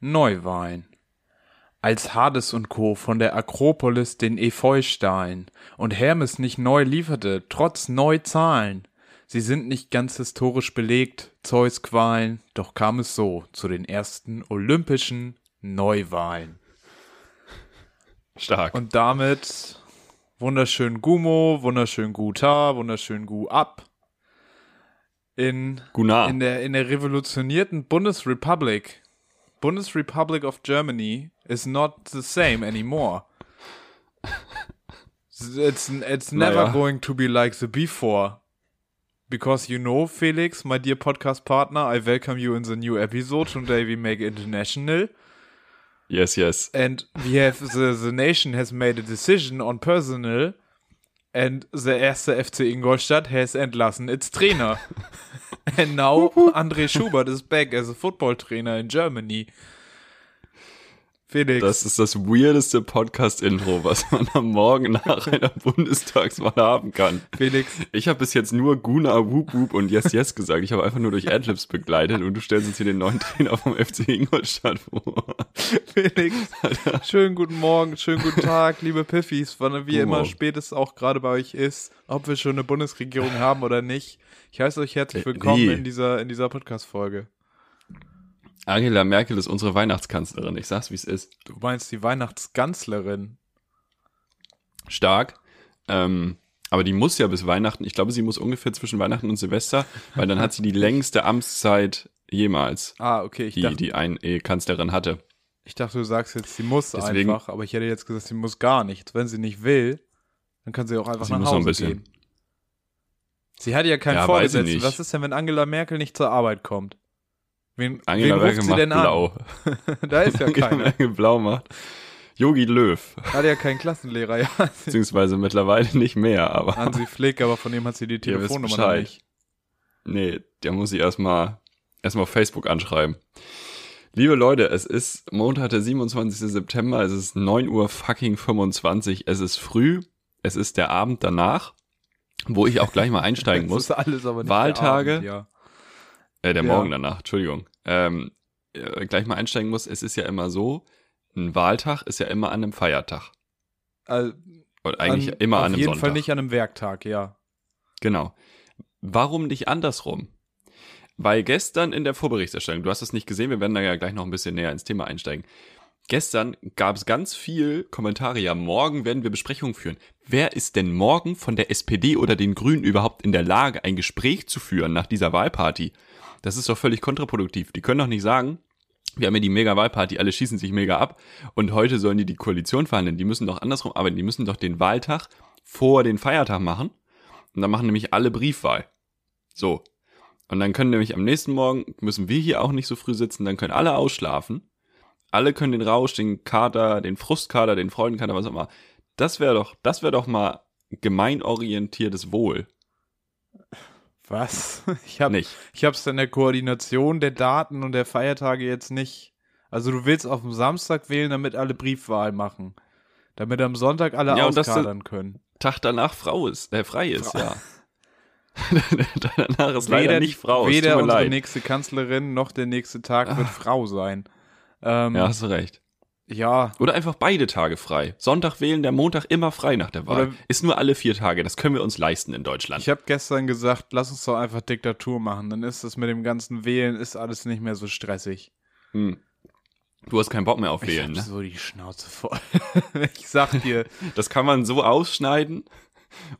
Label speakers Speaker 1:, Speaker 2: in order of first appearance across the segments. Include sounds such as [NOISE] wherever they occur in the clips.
Speaker 1: Neuwein. Als Hades und Co. von der Akropolis den Epheustein und Hermes nicht neu lieferte, trotz Neuzahlen. Sie sind nicht ganz historisch belegt, Zeus Qualen, doch kam es so zu den ersten olympischen Neuwahlen.
Speaker 2: Stark.
Speaker 1: Und damit wunderschön Gumo, wunderschön Guta, wunderschön Gu ab. In, in der, in der revolutionierten Bundesrepublik, Bundesrepublic of Germany is not the same anymore. It's, it's never
Speaker 2: Naja.
Speaker 1: going to be like the before. Because you know, Felix, my dear podcast partner, I welcome you in the new episode. Today we make international.
Speaker 2: yes, yes.
Speaker 1: and we have the the nation has made a decision on personal and the erste FC Ingolstadt has entlassen its trainer. [LAUGHS] And now André Schubert is back as a football trainer in Germany Felix.
Speaker 2: Das ist das weirdeste Podcast-Intro, was man am Morgen nach [LAUGHS] einer Bundestagswahl haben kann.
Speaker 1: Felix.
Speaker 2: Ich habe bis jetzt nur Guna, Whoop Whoop und Yes Yes gesagt. Ich habe einfach nur durch Adlibs begleitet und du stellst uns hier den neuen Trainer vom FC Ingolstadt vor.
Speaker 1: Felix schönen guten Morgen schönen guten Tag liebe Piffis wann wie immer spät es auch gerade bei euch ist ob wir schon eine Bundesregierung haben oder nicht. Ich heiße euch herzlich
Speaker 2: Äh,
Speaker 1: willkommen in dieser in dieser Podcast Folge
Speaker 2: Angela Merkel ist unsere Weihnachtskanzlerin. Ich sag's, wie es ist.
Speaker 1: du meinst die Weihnachtskanzlerin
Speaker 2: Stark. Ähm, aber die muss ja bis Weihnachten, ich glaube, sie muss ungefähr zwischen Weihnachten und Silvester, weil dann hat sie die längste Amtszeit jemals,
Speaker 1: ah okay ich
Speaker 2: die
Speaker 1: dachte
Speaker 2: die ein Kanzlerin hatte.
Speaker 1: Ich dachte, du sagst jetzt, sie muss
Speaker 2: Deswegen-
Speaker 1: einfach, aber ich hätte jetzt gesagt, sie muss gar nichts. Wenn sie nicht will, dann kann sie auch einfach
Speaker 2: Sie
Speaker 1: nach
Speaker 2: muss noch
Speaker 1: Hause
Speaker 2: ein bisschen.
Speaker 1: gehen. Sie hat ja keinen
Speaker 2: Ja,
Speaker 1: Vorgesetzten.
Speaker 2: nicht.
Speaker 1: Was ist denn, wenn Angela Merkel nicht zur Arbeit kommt? Wen,
Speaker 2: Angela
Speaker 1: wen ruft sie
Speaker 2: macht
Speaker 1: denn
Speaker 2: blau.
Speaker 1: an? [LAUGHS] da ist ja [LAUGHS] keiner.
Speaker 2: Blau macht. Yogi Löw.
Speaker 1: Hat ja keinen Klassenlehrer. Ja, [LAUGHS]
Speaker 2: Beziehungsweise mittlerweile nicht mehr, aber
Speaker 1: Hansi Flick, aber von dem hat sie die Telefonnummer nicht.
Speaker 2: nee, der muss ich erstmal erstmal auf Facebook anschreiben. Liebe Leute, es ist Montag, der 27. September, es ist 9 Uhr fucking 25, es ist früh, es ist der Abend danach, wo ich auch gleich mal einsteigen muss.
Speaker 1: ist alles aber nicht
Speaker 2: Wahltage.
Speaker 1: Abend, ja.
Speaker 2: Äh, der
Speaker 1: Ja.
Speaker 2: Morgen danach, Entschuldigung. Ähm, äh, gleich mal einsteigen muss, es ist ja immer so, ein Wahltag ist ja immer an einem Feiertag.
Speaker 1: Also,
Speaker 2: Und eigentlich
Speaker 1: an,
Speaker 2: immer
Speaker 1: auf
Speaker 2: an einem
Speaker 1: jeden
Speaker 2: Sonntag.
Speaker 1: Fall nicht an einem Werktag, ja.
Speaker 2: Genau. Warum nicht andersrum? Weil gestern in der Vorberichterstellung, du hast es nicht gesehen, wir werden da ja gleich noch ein bisschen näher ins Thema einsteigen. Gestern gab es ganz viel Kommentare, ja, morgen werden wir Besprechungen führen. Wer ist denn morgen von der SPD oder den Grünen überhaupt in der Lage, ein Gespräch zu führen nach dieser Wahlparty? Das ist doch völlig kontraproduktiv. Die können doch nicht sagen, wir haben ja die Mega-Wahlparty, alle schießen sich mega ab und heute sollen die die Koalition verhandeln. Die müssen doch andersrum arbeiten. Die müssen doch den Wahltag vor den Feiertag machen und dann machen nämlich alle Briefwahl. So. Und dann können nämlich am nächsten Morgen, müssen wir hier auch nicht so früh sitzen, dann können alle ausschlafen. Alle können den Rausch, den Kater, den Frustkater, den Freudenkater, was auch immer. Das wäre doch, das wäre doch mal gemeinorientiertes Wohl.
Speaker 1: Was? [LAUGHS] Ich habe
Speaker 2: Nicht.
Speaker 1: Ich hab's in der Koordination der Daten und der Feiertage jetzt nicht. Also du willst auf dem Samstag wählen, damit alle Briefwahl machen. Damit am Sonntag alle
Speaker 2: Ja,
Speaker 1: auskadern können.
Speaker 2: Tag danach Frau ist, äh, frei ist, ja. [LAUGHS] danach ist leider nicht Frau, es
Speaker 1: weder unsere
Speaker 2: leid.
Speaker 1: nächste Kanzlerin noch der nächste Tag wird Frau sein. Ähm,
Speaker 2: Ja,
Speaker 1: ja.
Speaker 2: hast du recht. Oder einfach beide Tage frei. Sonntag wählen, der Montag immer frei nach der Wahl.
Speaker 1: Oder-
Speaker 2: ist nur alle vier Tage. Das können wir uns leisten in Deutschland.
Speaker 1: ich habe gestern gesagt, lass uns doch einfach Diktatur machen. Dann ist das mit dem ganzen Wählen ist alles nicht mehr so stressig.
Speaker 2: Hm. Du hast keinen Bock mehr auf
Speaker 1: Ich
Speaker 2: Wählen,
Speaker 1: hab
Speaker 2: ne?
Speaker 1: so die Schnauze voll. [LAUGHS] ich sag dir,
Speaker 2: Das kann man so ausschneiden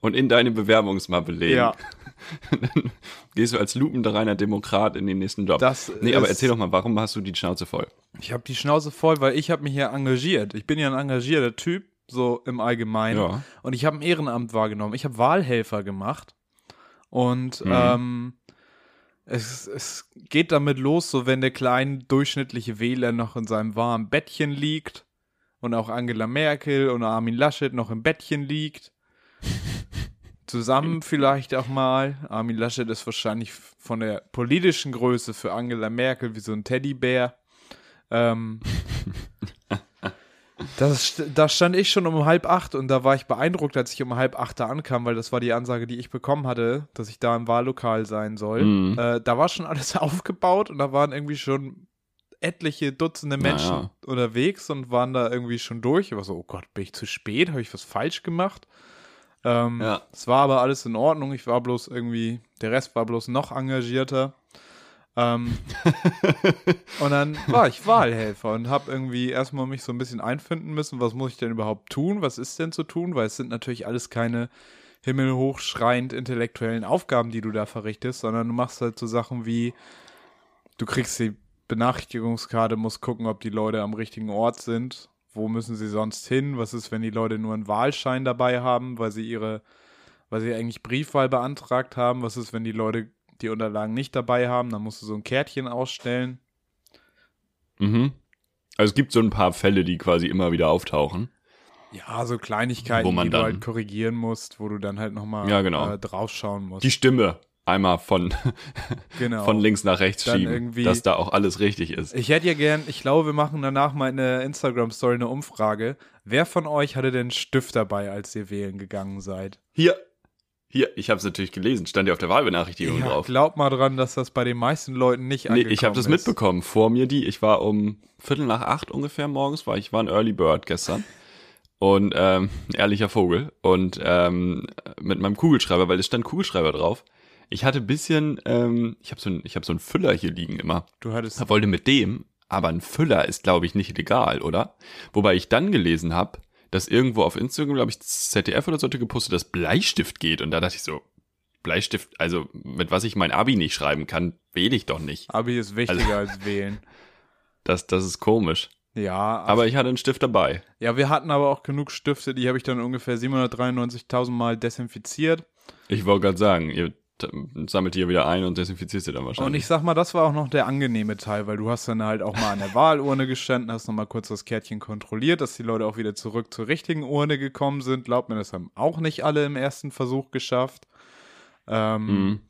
Speaker 2: und in deine Bewerbungsmappe legen.
Speaker 1: ja, [LAUGHS]
Speaker 2: Dann gehst du als lupenreiner Demokrat in den nächsten Job.
Speaker 1: das
Speaker 2: nee, aber erzähl doch mal, warum hast du die Schnauze voll?
Speaker 1: Ich habe die Schnauze voll, weil ich habe mich ja engagiert. Ich bin ja ein engagierter Typ, so im Allgemeinen.
Speaker 2: Ja.
Speaker 1: Und ich habe ein Ehrenamt wahrgenommen. Ich habe Wahlhelfer gemacht. Und
Speaker 2: Mhm.
Speaker 1: ähm, es, es geht damit los, so wenn der kleine durchschnittliche Wähler noch in seinem warmen Bettchen liegt und auch Angela Merkel und Armin Laschet noch im Bettchen liegt. [LAUGHS] Zusammen vielleicht auch mal. Armin Laschet ist wahrscheinlich von der politischen Größe für Angela Merkel wie so ein Teddybär. Ähm, [LAUGHS] das, da stand ich schon um halb acht und da war ich beeindruckt, als ich um halb acht da ankam, weil das war die Ansage, die ich bekommen hatte, dass ich da im Wahllokal sein soll.
Speaker 2: Mhm.
Speaker 1: Äh, da war schon alles [LAUGHS] aufgebaut und da waren irgendwie schon etliche Dutzende Menschen
Speaker 2: Naja.
Speaker 1: unterwegs und waren da irgendwie schon durch. Ich war so, oh Gott, bin ich zu spät? Habe ich was falsch gemacht? Ähm,
Speaker 2: Ja.
Speaker 1: Es war aber alles in Ordnung. Ich war bloß irgendwie, der Rest war bloß noch engagierter. Ähm, [LAUGHS] und dann war ich Wahlhelfer und habe irgendwie erstmal mich so ein bisschen einfinden müssen, was muss ich denn überhaupt tun? Was ist denn zu tun? Weil es sind natürlich alles keine himmelhochschreiend intellektuellen Aufgaben, die du da verrichtest, sondern du machst halt so Sachen wie, du kriegst die Benachrichtigungskarte, musst gucken, ob die Leute am richtigen Ort sind. Wo müssen sie sonst hin? Was ist, wenn die Leute nur einen Wahlschein dabei haben, weil sie ihre, weil sie eigentlich Briefwahl beantragt haben? Was ist, wenn die Leute die Unterlagen nicht dabei haben? Dann musst du so ein Kärtchen ausstellen.
Speaker 2: Mhm. Also es gibt so ein paar Fälle, die quasi immer wieder auftauchen.
Speaker 1: Ja, so Kleinigkeiten,
Speaker 2: Wo man
Speaker 1: die du
Speaker 2: dann-
Speaker 1: halt korrigieren musst, wo du dann halt nochmal
Speaker 2: Ja, genau.
Speaker 1: äh, draufschauen musst.
Speaker 2: Die Stimme einmal von, [LAUGHS]
Speaker 1: genau.
Speaker 2: von links nach rechts
Speaker 1: Dann
Speaker 2: schieben, dass da auch alles richtig ist.
Speaker 1: Ich hätte ja gern, ich glaube, wir machen danach mal in der Instagram-Story eine Umfrage. Wer von euch hatte denn einen Stift dabei, als ihr wählen gegangen seid?
Speaker 2: Hier, hier, ich habe es natürlich gelesen, stand ja auf der Wahlbenachrichtigung
Speaker 1: Ja,
Speaker 2: drauf.
Speaker 1: glaub mal dran, dass das bei den meisten Leuten nicht
Speaker 2: Nee,
Speaker 1: angekommen
Speaker 2: ich habe das mitbekommen. Vor mir die, ich war um Viertel nach acht ungefähr morgens, war ich war ein Early Bird gestern. Und ähm, ehrlicher Vogel. Und ähm, mit meinem Kugelschreiber, weil es stand Kugelschreiber drauf. Ich hatte ein bisschen, ähm, ich habe so ein, ich habe so einen Füller hier liegen immer.
Speaker 1: Du hattest,
Speaker 2: Ich wollte mit dem, aber ein Füller ist, glaube ich, nicht legal, oder? Wobei ich dann gelesen habe, dass irgendwo auf Instagram, glaube ich, ZDF oder so hatte gepostet, dass Bleistift geht. Und da dachte ich so, Bleistift, also mit was ich mein Abi nicht schreiben kann, wähle ich doch nicht.
Speaker 1: Abi ist wichtiger
Speaker 2: Also
Speaker 1: als wählen. [LAUGHS]
Speaker 2: Das, das ist komisch.
Speaker 1: Ja,
Speaker 2: Aber ich hatte einen Stift dabei.
Speaker 1: ja, wir hatten aber auch genug Stifte, die habe ich dann ungefähr 793.000 Mal desinfiziert.
Speaker 2: Ich wollte gerade sagen, ihr sammelt hier wieder ein und desinfiziert sie dann
Speaker 1: Und
Speaker 2: wahrscheinlich.
Speaker 1: ich sag mal, das war auch noch der angenehme Teil, weil du hast dann halt auch mal an der Wahlurne gestanden, hast nochmal kurz das Kärtchen kontrolliert, dass die Leute auch wieder zurück zur richtigen Urne gekommen sind. Glaubt mir, das haben auch nicht alle im ersten Versuch geschafft. Ähm,
Speaker 2: Mhm.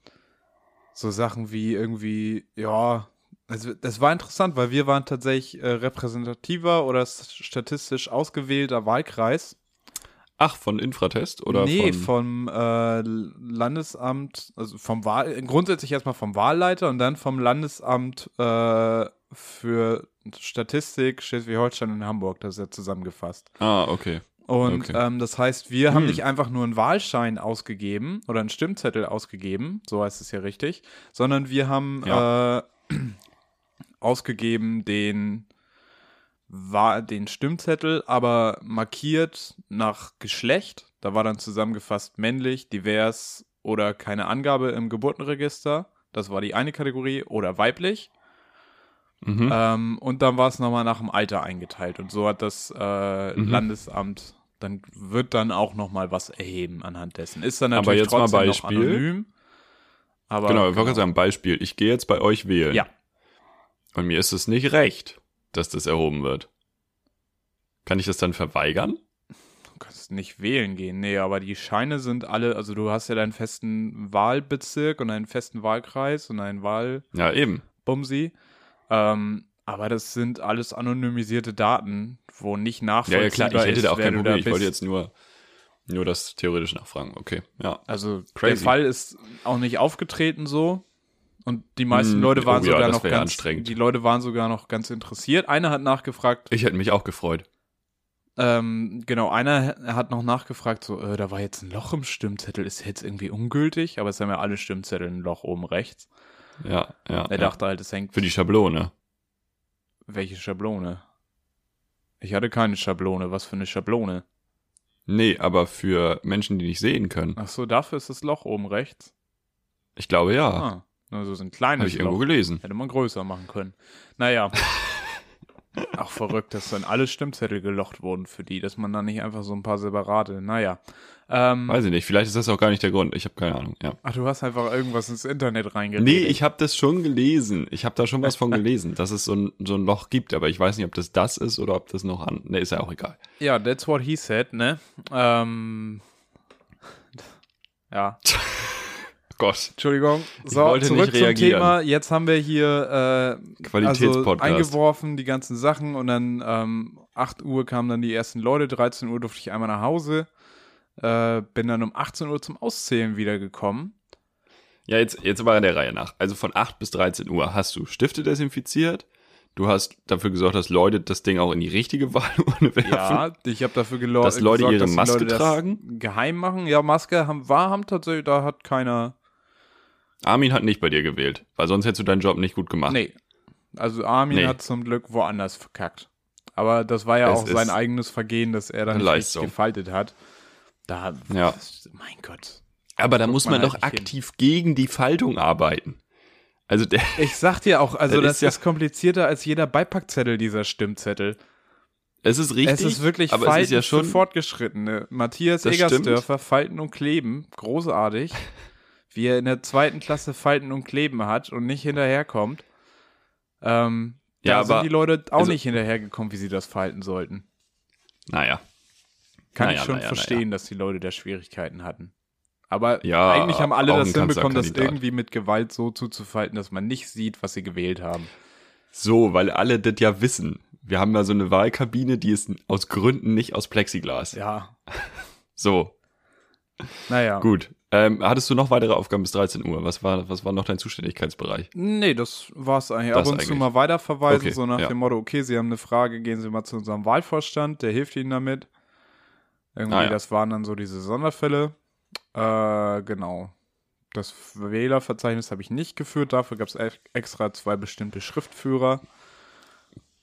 Speaker 1: so Sachen wie irgendwie, ja, also das war interessant, weil wir waren tatsächlich äh, repräsentativer oder statistisch ausgewählter Wahlkreis.
Speaker 2: Ach, von Infratest oder
Speaker 1: nee,
Speaker 2: von,
Speaker 1: vom äh, Landesamt, also vom Wahl, grundsätzlich erstmal vom Wahlleiter und dann vom Landesamt äh, für Statistik Schleswig-Holstein und Hamburg, das ist ja zusammengefasst.
Speaker 2: Ah, okay.
Speaker 1: Und
Speaker 2: Okay.
Speaker 1: ähm, das heißt, wir haben
Speaker 2: Hm.
Speaker 1: nicht einfach nur einen Wahlschein ausgegeben oder einen Stimmzettel ausgegeben, so heißt es ja richtig, sondern wir haben
Speaker 2: Ja.
Speaker 1: äh, [CLEARS THROAT] ausgegeben den, Wa- den Stimmzettel, aber markiert nach Geschlecht. Da war dann zusammengefasst männlich, divers oder keine Angabe im Geburtenregister. Das war die eine Kategorie oder weiblich.
Speaker 2: Mhm.
Speaker 1: Ähm, und dann war es nochmal nach dem Alter eingeteilt. Und so hat das äh,
Speaker 2: Mhm.
Speaker 1: Landesamt, dann wird dann auch nochmal was erheben anhand dessen. Ist dann
Speaker 2: Aber
Speaker 1: natürlich
Speaker 2: jetzt mal
Speaker 1: trotzdem noch
Speaker 2: Beispiel.
Speaker 1: anonym. Aber
Speaker 2: genau, ich wollte gerade sagen, Beispiel. Ich gehe jetzt bei euch wählen.
Speaker 1: Ja.
Speaker 2: Und mir ist es nicht recht, dass das erhoben wird. Kann ich das dann verweigern?
Speaker 1: Du kannst nicht wählen gehen. Nee, aber die Scheine sind alle, also du hast ja deinen festen Wahlbezirk und einen festen Wahlkreis und einen
Speaker 2: Ja, eben.
Speaker 1: Wahlbumsi. Ähm, aber das sind alles anonymisierte Daten, wo nicht
Speaker 2: Ja,
Speaker 1: nachvollziehbar
Speaker 2: ja, klar. Ich hätte
Speaker 1: ist,
Speaker 2: da auch kein Problem. Ich wollte jetzt nur, nur das theoretisch nachfragen. Okay, ja.
Speaker 1: Also der
Speaker 2: Crazy.
Speaker 1: Fall ist auch nicht aufgetreten so. Und die meisten
Speaker 2: Hm,
Speaker 1: Leute waren
Speaker 2: oh
Speaker 1: sogar noch ganz. Die Leute waren sogar noch ganz interessiert. Einer hat nachgefragt,
Speaker 2: Ich hätte mich auch gefreut.
Speaker 1: ähm, genau, einer hat noch nachgefragt, so, äh, da war jetzt ein Loch im Stimmzettel, ist jetzt irgendwie ungültig, aber es haben ja alle Stimmzettel ein Loch oben rechts.
Speaker 2: Ja, ja.
Speaker 1: Er
Speaker 2: ja.
Speaker 1: dachte halt, es hängt
Speaker 2: Für die Schablone.
Speaker 1: welche Schablone? Ich hatte keine Schablone, was für eine Schablone?
Speaker 2: Nee, aber für Menschen, die nicht sehen können.
Speaker 1: Ach so, dafür ist das Loch oben rechts.
Speaker 2: Ich glaube ja.
Speaker 1: Ah, also so ein kleines
Speaker 2: Habe ich irgendwo
Speaker 1: Loch.
Speaker 2: gelesen.
Speaker 1: Hätte man größer machen können. Naja. [LAUGHS] Auch verrückt, dass dann alle Stimmzettel gelocht wurden für die, dass man dann nicht einfach so ein paar separate. Naja. Ähm,
Speaker 2: Weiß ich nicht. Vielleicht ist das auch gar nicht der Grund. Ich habe keine Ahnung. Ja.
Speaker 1: ach, du hast einfach irgendwas ins Internet reingeredet.
Speaker 2: Nee, ich habe das schon gelesen. Ich habe da schon was von [LAUGHS] gelesen, dass es so ein, so ein Loch gibt. Aber ich weiß nicht, ob das das ist oder ob das noch an. Ne, ist ja auch egal.
Speaker 1: Ja, that's what he said, ne? Ähm. [LAUGHS] Ja,
Speaker 2: Gott.
Speaker 1: Entschuldigung. So, zurück zum. Thema. Jetzt haben wir hier äh. Also eingeworfen, die ganzen Sachen und dann ähm, 8 Uhr kamen dann die ersten Leute, 13 Uhr durfte ich einmal nach Hause, äh, bin dann um 18 Uhr zum Auszählen wiedergekommen.
Speaker 2: Ja, jetzt, jetzt aber der Reihe nach. Also von 8 bis 13 Uhr hast du Stifte desinfiziert, Du hast dafür gesorgt, dass Leute das Ding auch in die richtige [LAUGHS] Wahlurne werfen.
Speaker 1: Ja, ich habe dafür gelo-
Speaker 2: Dass Leute
Speaker 1: gesorgt,
Speaker 2: ihre
Speaker 1: dass
Speaker 2: Maske
Speaker 1: Leute das
Speaker 2: tragen?
Speaker 1: Geheim machen. Ja, Maske haben, war, haben tatsächlich, da hat keiner.
Speaker 2: Armin hat nicht bei dir gewählt, weil sonst hättest du deinen Job nicht gut gemacht.
Speaker 1: Nee. Also Armin
Speaker 2: Nee.
Speaker 1: hat zum Glück woanders verkackt. Aber das war ja
Speaker 2: Es
Speaker 1: auch sein eigenes Vergehen, dass er dann nicht gefaltet hat. Da,
Speaker 2: Ja.
Speaker 1: mein Gott.
Speaker 2: Aber da muss
Speaker 1: man
Speaker 2: man doch
Speaker 1: nicht hin.
Speaker 2: aktiv gegen die Faltung arbeiten. Also der, [LAUGHS]
Speaker 1: Ich sag dir auch, also
Speaker 2: Das ist ja-
Speaker 1: ist komplizierter als jeder Beipackzettel dieser Stimmzettel.
Speaker 2: es ist richtig.
Speaker 1: es ist wirklich
Speaker 2: aber
Speaker 1: Falten
Speaker 2: es ist ja schon
Speaker 1: für Fortgeschrittene. Matthias
Speaker 2: Das
Speaker 1: Egersdörfer, Falten und Kleben, großartig. [LAUGHS] wie er in der zweiten Klasse Falten und Kleben hat und nicht hinterherkommt. Ähm, da
Speaker 2: Ja,
Speaker 1: sind
Speaker 2: aber-
Speaker 1: die Leute auch
Speaker 2: also-
Speaker 1: nicht hinterhergekommen, wie sie das falten sollten.
Speaker 2: Naja.
Speaker 1: Kann
Speaker 2: Naja,
Speaker 1: ich schon
Speaker 2: naja,
Speaker 1: verstehen, dass die Leute da Schwierigkeiten hatten. Aber
Speaker 2: Ja,
Speaker 1: eigentlich haben alle das hinbekommen, das irgendwie mit Gewalt so zuzufalten, dass man nicht sieht, was sie gewählt haben.
Speaker 2: So, weil alle das ja wissen. Wir haben ja so eine Wahlkabine, die ist aus Gründen nicht aus Plexiglas.
Speaker 1: Ja, [LAUGHS]
Speaker 2: So,
Speaker 1: naja.
Speaker 2: gut. Ähm, hattest du noch weitere Aufgaben bis 13 Uhr? Was war, was war noch dein Zuständigkeitsbereich?
Speaker 1: Nee, das war's eigentlich.
Speaker 2: Das
Speaker 1: Ab und zu
Speaker 2: eigentlich.
Speaker 1: mal weiterverweisen,
Speaker 2: Okay,
Speaker 1: so nach
Speaker 2: ja.
Speaker 1: dem Motto, okay, Sie haben eine Frage, gehen Sie mal zu unserem Wahlvorstand, der hilft Ihnen damit. Irgendwie,
Speaker 2: Ah, ja.
Speaker 1: das waren dann so diese Sonderfälle. Äh, genau. Das Wählerverzeichnis habe ich nicht geführt, dafür gab es extra zwei bestimmte Schriftführer.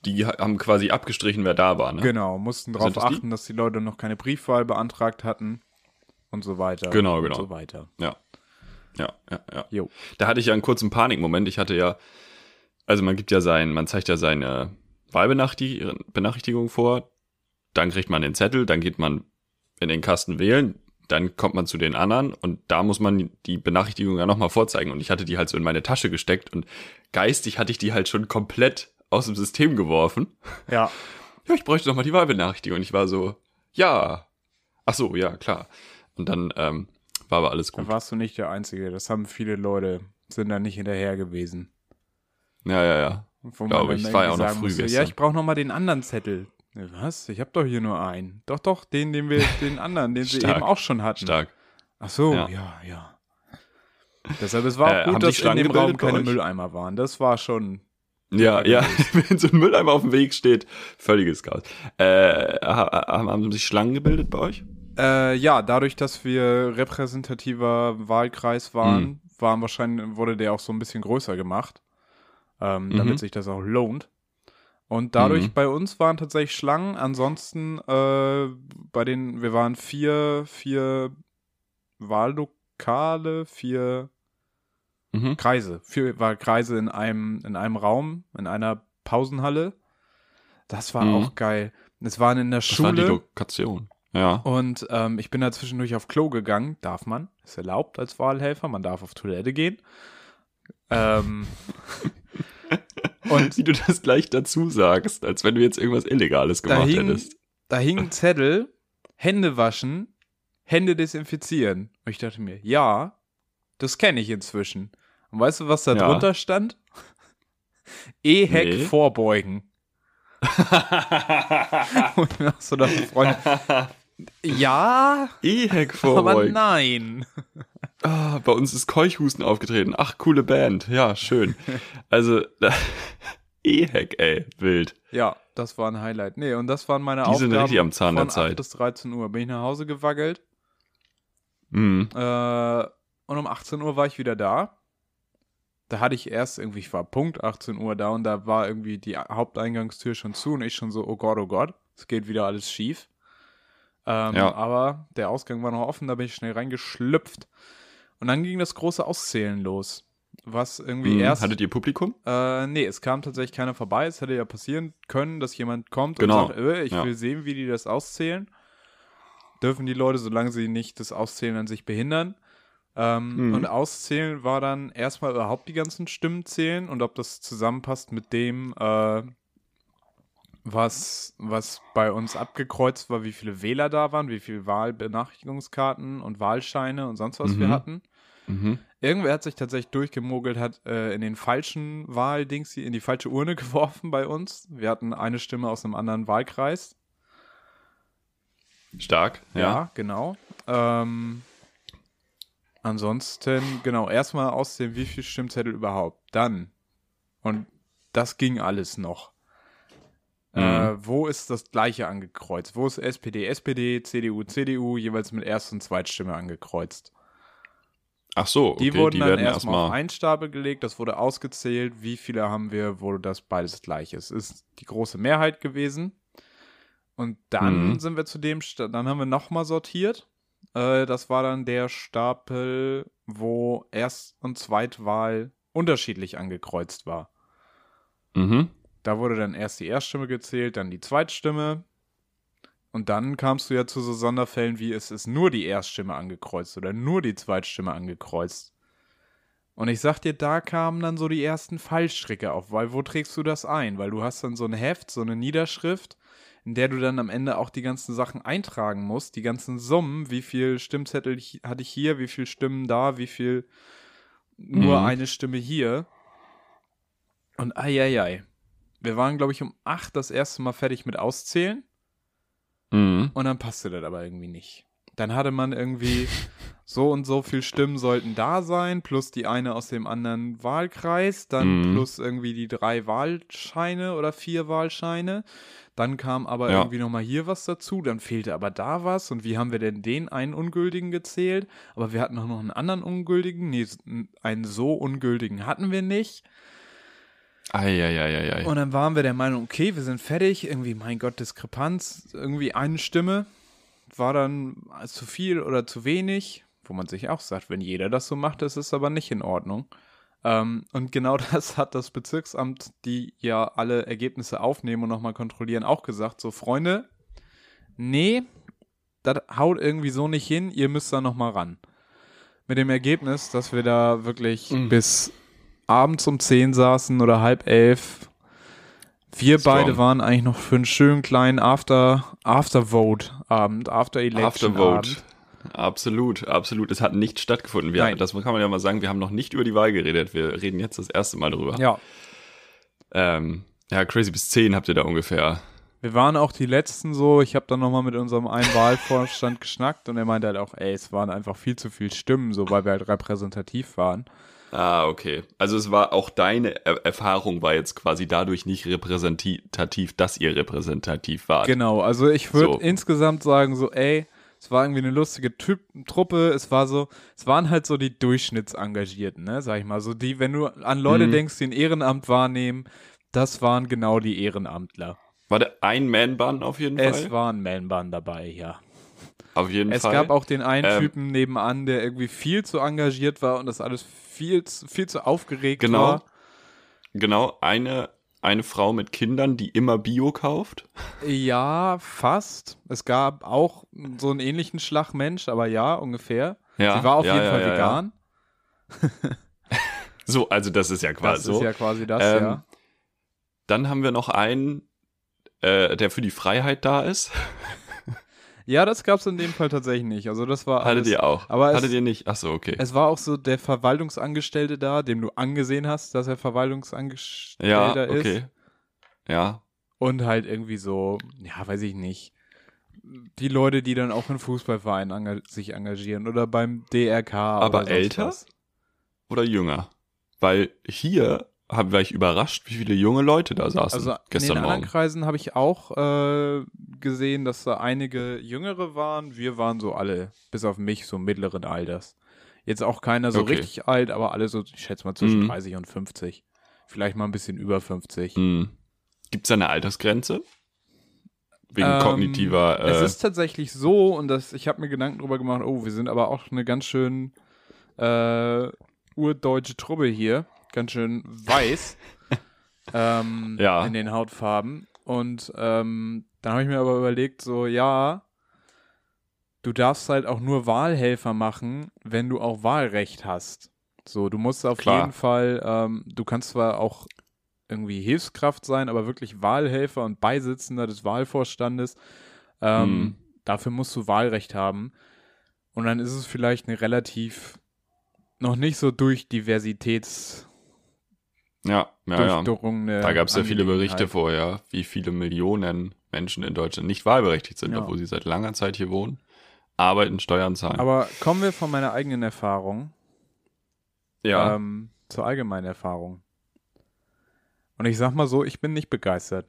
Speaker 2: Die ha- haben quasi abgestrichen, wer da war, ne?
Speaker 1: Genau, mussten darauf
Speaker 2: das die?
Speaker 1: achten, dass die Leute noch keine Briefwahl beantragt hatten und so weiter.
Speaker 2: Genau,
Speaker 1: und
Speaker 2: genau.
Speaker 1: so weiter.
Speaker 2: Ja. Ja, ja, ja.
Speaker 1: Jo.
Speaker 2: Da hatte ich ja einen kurzen Panikmoment. Ich hatte ja, also man gibt ja sein, man zeigt ja seine Wahlbenachrichtigung Benachrichtigung vor, dann kriegt man den Zettel, dann geht man in den Kasten wählen, dann kommt man zu den anderen und da muss man die Benachrichtigung ja nochmal vorzeigen. Und ich hatte die halt so in meine Tasche gesteckt und geistig hatte ich die halt schon komplett aus dem System geworfen.
Speaker 1: Ja, [LAUGHS]
Speaker 2: Ja, ich bräuchte nochmal die Wahlbenachrichtigung. Und ich war so, ja. Ach so, ja, klar. Und dann ähm, war aber alles
Speaker 1: da
Speaker 2: gut.
Speaker 1: warst du nicht der Einzige. Das haben viele Leute, sind da nicht hinterher gewesen.
Speaker 2: Ja, ja, ja.
Speaker 1: Wo
Speaker 2: Glaube ich, war ja auch noch früh
Speaker 1: musste, Ja,
Speaker 2: gestern.
Speaker 1: ich brauche noch mal den anderen Zettel. Was? Ich habe doch hier nur einen. Doch, doch, den, den wir, [LAUGHS] den anderen, den sie eben auch schon hatten.
Speaker 2: Stark.
Speaker 1: Ach so,
Speaker 2: Ja.
Speaker 1: ja, ja. Deshalb, es war
Speaker 2: Äh,
Speaker 1: auch
Speaker 2: haben
Speaker 1: gut, dass in dem Raum keine? Mülleimer waren. Das war schon,
Speaker 2: Ja,
Speaker 1: Ja,
Speaker 2: ja, [LAUGHS] wenn so ein Mülleimer auf dem Weg steht, völliges Chaos. Äh, ha- haben, haben sich Schlangen gebildet bei euch?
Speaker 1: Äh, ja, dadurch, dass wir repräsentativer Wahlkreis waren,
Speaker 2: Hm.
Speaker 1: waren wahrscheinlich, wurde der auch so ein bisschen größer gemacht, ähm,
Speaker 2: Mhm.
Speaker 1: damit sich das auch lohnt. Und dadurch
Speaker 2: Mhm.
Speaker 1: bei uns waren tatsächlich Schlangen. Ansonsten äh, bei den, wir waren vier, vier Wahllokale, vier
Speaker 2: Mhm.
Speaker 1: Kreise, vier Wahlkreise in einem, in einem Raum, in einer Pausenhalle. Das war
Speaker 2: Mhm.
Speaker 1: auch geil. Es waren in der
Speaker 2: Das war die
Speaker 1: Schule.
Speaker 2: Lokation. Ja.
Speaker 1: Und ähm, ich bin da zwischendurch auf Klo gegangen. Darf man? Ist erlaubt als Wahlhelfer. Man darf auf Toilette gehen. Ähm,
Speaker 2: Und wie du das gleich dazu sagst, als wenn du jetzt irgendwas Illegales
Speaker 1: da,
Speaker 2: gemacht
Speaker 1: hing,
Speaker 2: hättest.
Speaker 1: da hing ein Zettel, Hände waschen, Hände desinfizieren. Und ich dachte mir, ja, das kenne ich inzwischen. Und weißt du, was da
Speaker 2: Ja.
Speaker 1: drunter stand? E-Heck
Speaker 2: Nee.
Speaker 1: vorbeugen. [LAUGHS] [LAUGHS] Und nach so einer Freundin, ja,
Speaker 2: E-Hack
Speaker 1: aber
Speaker 2: vorbeugen.
Speaker 1: nein.
Speaker 2: Ah, bei uns ist Keuchhusten aufgetreten. Ach, coole Band. Ja, schön. Also, [LAUGHS] E-Hack, ey, wild.
Speaker 1: Ja, das war ein Highlight. Nee, und das waren meine
Speaker 2: Die sind
Speaker 1: Aufgaben
Speaker 2: richtig am Zahn der Zeit.
Speaker 1: 8 bis 13 Uhr. Bin ich nach Hause gewackelt
Speaker 2: Mhm.
Speaker 1: äh, und um 18 Uhr war ich wieder da. Da hatte ich erst irgendwie, ich war Punkt 18 Uhr da und da war irgendwie die Haupteingangstür schon zu und ich schon so, oh Gott, oh Gott, es geht wieder alles schief. Ähm,
Speaker 2: Ja.
Speaker 1: Aber der Ausgang war noch offen, da bin ich schnell reingeschlüpft. Und dann ging das große Auszählen los. Was irgendwie
Speaker 2: Mhm.
Speaker 1: erst.
Speaker 2: Hattet ihr Publikum?
Speaker 1: Äh, nee, es kam tatsächlich keiner vorbei. Es hätte ja passieren können, dass jemand kommt
Speaker 2: Genau,
Speaker 1: und sagt, äh, ich
Speaker 2: ja.
Speaker 1: will sehen, wie die das auszählen. Dürfen die Leute, solange sie nicht das Auszählen an sich behindern. Ähm,
Speaker 2: Mhm.
Speaker 1: Und auszählen war dann erstmal überhaupt die ganzen Stimmen zählen und ob das zusammenpasst mit dem, äh, was, was bei uns abgekreuzt war, wie viele Wähler da waren, wie viele Wahlbenachrichtigungskarten und Wahlscheine und sonst was wir
Speaker 2: Mhm.
Speaker 1: hatten.
Speaker 2: Mhm.
Speaker 1: Irgendwer hat sich tatsächlich durchgemogelt, hat äh, in den falschen Wahldings in die falsche Urne [LAUGHS] geworfen bei uns. Wir hatten eine Stimme aus einem anderen Wahlkreis.
Speaker 2: Stark, ja.
Speaker 1: Ja, genau. Ähm, ansonsten, genau, erstmal auszählen, wie viel Stimmzettel überhaupt. Dann. Und das ging alles noch. Äh, wo ist das gleiche angekreuzt? Wo ist SPD, SPD, CDU, CDU jeweils mit Erst- und Zweitstimme angekreuzt?
Speaker 2: Ach so, okay,
Speaker 1: Die wurden
Speaker 2: die
Speaker 1: dann erstmal auf
Speaker 2: erstmal.
Speaker 1: einen Stapel gelegt, das wurde ausgezählt, wie viele haben wir, wo das beides gleich ist. Ist die große Mehrheit gewesen. Und dann
Speaker 2: Mhm.
Speaker 1: sind wir zu dem, Sta- dann haben wir nochmal sortiert. Äh, das war dann der Stapel, wo Erst- und Zweitwahl unterschiedlich angekreuzt war.
Speaker 2: Mhm.
Speaker 1: Da wurde dann erst die Erststimme gezählt, dann die Zweitstimme. Und dann kamst du ja zu so Sonderfällen wie es ist nur die Erststimme angekreuzt oder nur die Zweitstimme angekreuzt. Und ich sag dir, da kamen dann so die ersten Fallstricke auf, weil wo trägst du das ein? Weil du hast dann so ein Heft, so eine Niederschrift, in der du dann am Ende auch die ganzen Sachen eintragen musst, die ganzen Summen, wie viel Stimmzettel hatte ich hier, wie viel Stimmen da, wie viel nur
Speaker 2: Mhm.
Speaker 1: eine Stimme hier. Und eieiei. Wir waren, glaube ich, um acht das erste Mal fertig mit Auszählen.
Speaker 2: Mhm.
Speaker 1: Und dann passte das aber irgendwie nicht. Dann hatte man irgendwie [LAUGHS] so und so viel Stimmen sollten da sein, plus die eine aus dem anderen Wahlkreis, dann
Speaker 2: Mhm.
Speaker 1: plus irgendwie die drei Wahlscheine oder vier Wahlscheine. Dann kam aber
Speaker 2: Ja.
Speaker 1: irgendwie nochmal hier was dazu, dann fehlte aber da was. Und wie haben wir denn den einen Ungültigen gezählt? Aber wir hatten auch noch einen anderen Ungültigen. Nee, einen so Ungültigen hatten wir nicht.
Speaker 2: Eieieiei.
Speaker 1: Und dann waren wir der Meinung, okay, wir sind fertig. Irgendwie, mein Gott, Diskrepanz. Irgendwie eine Stimme war dann zu viel oder zu wenig. Wo man sich auch sagt, wenn jeder das so macht, das ist aber nicht in Ordnung. Ähm, und genau [LAUGHS] das hat das Bezirksamt, die ja alle Ergebnisse aufnehmen und nochmal kontrollieren, auch gesagt. So, Freunde, nee, das haut irgendwie so nicht hin. Ihr müsst da nochmal ran. Mit dem Ergebnis, dass wir da wirklich
Speaker 2: Mhm.
Speaker 1: bis abends um 10 saßen oder halb elf. Wir
Speaker 2: Strong.
Speaker 1: beide waren eigentlich noch für einen schönen kleinen After, After-Vote Abend, After-Election
Speaker 2: Aftervote.
Speaker 1: Abend.
Speaker 2: Absolut, absolut. Es hat nicht stattgefunden. Wir,
Speaker 1: Nein.
Speaker 2: das kann man ja mal sagen. Wir haben noch nicht über die Wahl geredet. Wir reden jetzt das erste Mal drüber.
Speaker 1: Ja,
Speaker 2: Ähm, ja, crazy bis 10 habt ihr da ungefähr.
Speaker 1: wir waren auch die Letzten so. Ich habe dann nochmal mit unserem einen Wahlvorstand [LAUGHS] geschnackt und er meinte halt auch, ey, es waren einfach viel zu viel Stimmen, so weil wir halt repräsentativ waren.
Speaker 2: Ah, okay. Also es war auch deine er Erfahrung war jetzt quasi dadurch nicht repräsentativ, dass ihr repräsentativ wart.
Speaker 1: Genau, also ich würde
Speaker 2: So.
Speaker 1: insgesamt sagen, so, ey, es war irgendwie eine lustige typ Truppe, es war so, es waren halt so die Durchschnittsengagierten, ne, sag ich mal, so die, wenn du an Leute
Speaker 2: Mhm.
Speaker 1: denkst, die ein Ehrenamt wahrnehmen, das waren genau die Ehrenamtler.
Speaker 2: War der ein Man-Bun auf jeden
Speaker 1: Es
Speaker 2: Fall?
Speaker 1: waren Man-Bahn dabei, ja.
Speaker 2: Auf jeden
Speaker 1: Es
Speaker 2: Fall.
Speaker 1: gab auch den einen
Speaker 2: Ähm,
Speaker 1: Typen nebenan, der irgendwie viel zu engagiert war und das alles viel, zu- viel zu aufgeregt
Speaker 2: Genau.
Speaker 1: war.
Speaker 2: genau eine eine Frau mit Kindern, die immer Bio kauft.
Speaker 1: Ja, fast. Es gab auch so einen ähnlichen Schlagmensch, aber ja, ungefähr.
Speaker 2: Ja,
Speaker 1: Sie war auf
Speaker 2: ja,
Speaker 1: jeden
Speaker 2: ja,
Speaker 1: Fall
Speaker 2: ja,
Speaker 1: vegan. [LAUGHS]
Speaker 2: So, also das ist ja
Speaker 1: Das
Speaker 2: quasi so.
Speaker 1: ist ja quasi das,
Speaker 2: Ähm,
Speaker 1: ja.
Speaker 2: Dann haben wir noch einen, äh, der für die Freiheit da ist.
Speaker 1: Ja, das gab es in dem Fall tatsächlich nicht. Also das war
Speaker 2: Hattet
Speaker 1: alles,
Speaker 2: ihr auch?
Speaker 1: aber es-
Speaker 2: Hattet ihr nicht? Ach so, okay.
Speaker 1: Es war auch so der Verwaltungsangestellte da, dem du angesehen hast, dass er Verwaltungsangestellter
Speaker 2: ja,
Speaker 1: ist.
Speaker 2: okay. Ja,
Speaker 1: Und halt irgendwie so, ja, weiß ich nicht. Die Leute, die dann auch in Fußballvereinen enga sich engagieren oder beim DRK.
Speaker 2: Aber
Speaker 1: oder
Speaker 2: älter?
Speaker 1: Was.
Speaker 2: oder jünger. Weil hier hab, war ich überrascht, wie viele junge Leute da saßen
Speaker 1: Also in
Speaker 2: gestern
Speaker 1: den anderen
Speaker 2: Morgen.
Speaker 1: Kreisen habe ich auch äh, gesehen, dass da einige Jüngere waren. Wir waren so alle, bis auf mich, so mittleren Alters. Jetzt auch keiner so
Speaker 2: Okay.
Speaker 1: richtig alt, aber alle so, ich schätze mal zwischen
Speaker 2: Mhm.
Speaker 1: 30 und 50. Vielleicht mal ein bisschen über 50.
Speaker 2: Hm. Gibt es da eine Altersgrenze? Wegen
Speaker 1: Ähm,
Speaker 2: kognitiver.
Speaker 1: Es
Speaker 2: Äh,
Speaker 1: ist tatsächlich so, und das, ich habe mir Gedanken drüber gemacht, oh, wir sind aber auch eine ganz schön äh, urdeutsche Truppe hier. Ganz schön weiß [LAUGHS] ähm,
Speaker 2: Ja.
Speaker 1: in den Hautfarben. Und ähm, dann habe ich mir aber überlegt, so, ja, du darfst halt auch nur Wahlhelfer machen, wenn du auch Wahlrecht hast. So, du musst auf
Speaker 2: Klar.
Speaker 1: jeden Fall, ähm, du kannst zwar auch irgendwie Hilfskraft sein, aber wirklich Wahlhelfer und Beisitzender des Wahlvorstandes. Ähm,
Speaker 2: Hm.
Speaker 1: Dafür musst du Wahlrecht haben. Und dann ist es vielleicht eine relativ noch nicht so durch Diversitäts
Speaker 2: ja, ja, ja.
Speaker 1: durchdrungene
Speaker 2: Da gab es ja viele Berichte vorher, wie viele Millionen Menschen in Deutschland nicht wahlberechtigt sind,
Speaker 1: Ja.
Speaker 2: obwohl sie seit langer Zeit hier wohnen, arbeiten, Steuern zahlen.
Speaker 1: Aber kommen wir von meiner eigenen Erfahrung
Speaker 2: ja,
Speaker 1: ähm, zur allgemeinen Erfahrung. Und ich sag mal so, ich bin nicht begeistert.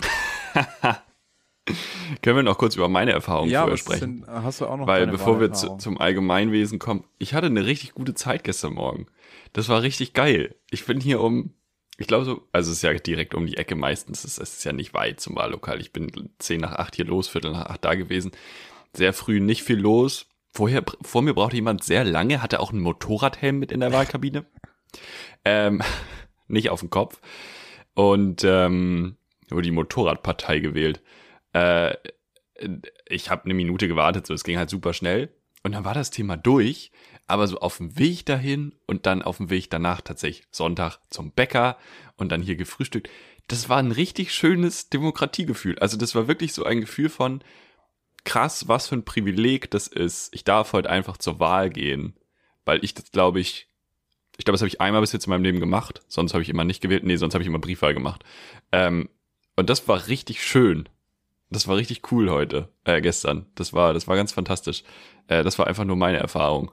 Speaker 1: [LAUGHS] [LAUGHS]
Speaker 2: Können wir noch kurz über meine Erfahrungen
Speaker 1: ja,
Speaker 2: vorher sprechen?
Speaker 1: Sind, hast du auch noch
Speaker 2: Weil bevor wir zu, zum Allgemeinwesen kommen, ich hatte eine richtig gute Zeit gestern Morgen. Das war richtig geil. Ich bin hier um, ich glaube so, also es ist ja direkt um die Ecke meistens, es ist ja nicht weit zum Wahllokal. Ich bin zehn nach acht hier los, viertel nach acht da gewesen. Sehr früh nicht viel los. Vorher, vor mir brauchte jemand sehr lange, hatte auch einen Motorradhelm mit in der Wahlkabine. [LAUGHS] ähm, [LAUGHS] nicht auf dem Kopf. Und ähm, wurde die Motorradpartei gewählt. Äh, ich habe eine Minute gewartet, so es ging halt super schnell. Und dann war das Thema durch, aber so auf dem Weg dahin und dann auf dem Weg danach tatsächlich Sonntag zum Bäcker und dann hier gefrühstückt. Das war ein richtig schönes Demokratiegefühl. Also das war wirklich so ein Gefühl von krass, was für ein Privileg das ist. Ich darf heute einfach zur Wahl gehen, weil ich das glaube ich, ich glaube, das habe ich einmal bis jetzt in meinem Leben gemacht. Sonst habe ich immer nicht gewählt. Nee, sonst habe ich immer Briefwahl gemacht. Ähm, und das war richtig schön. Das war richtig cool heute, äh, gestern. Das war, das war ganz fantastisch. Äh, das war einfach nur meine Erfahrung.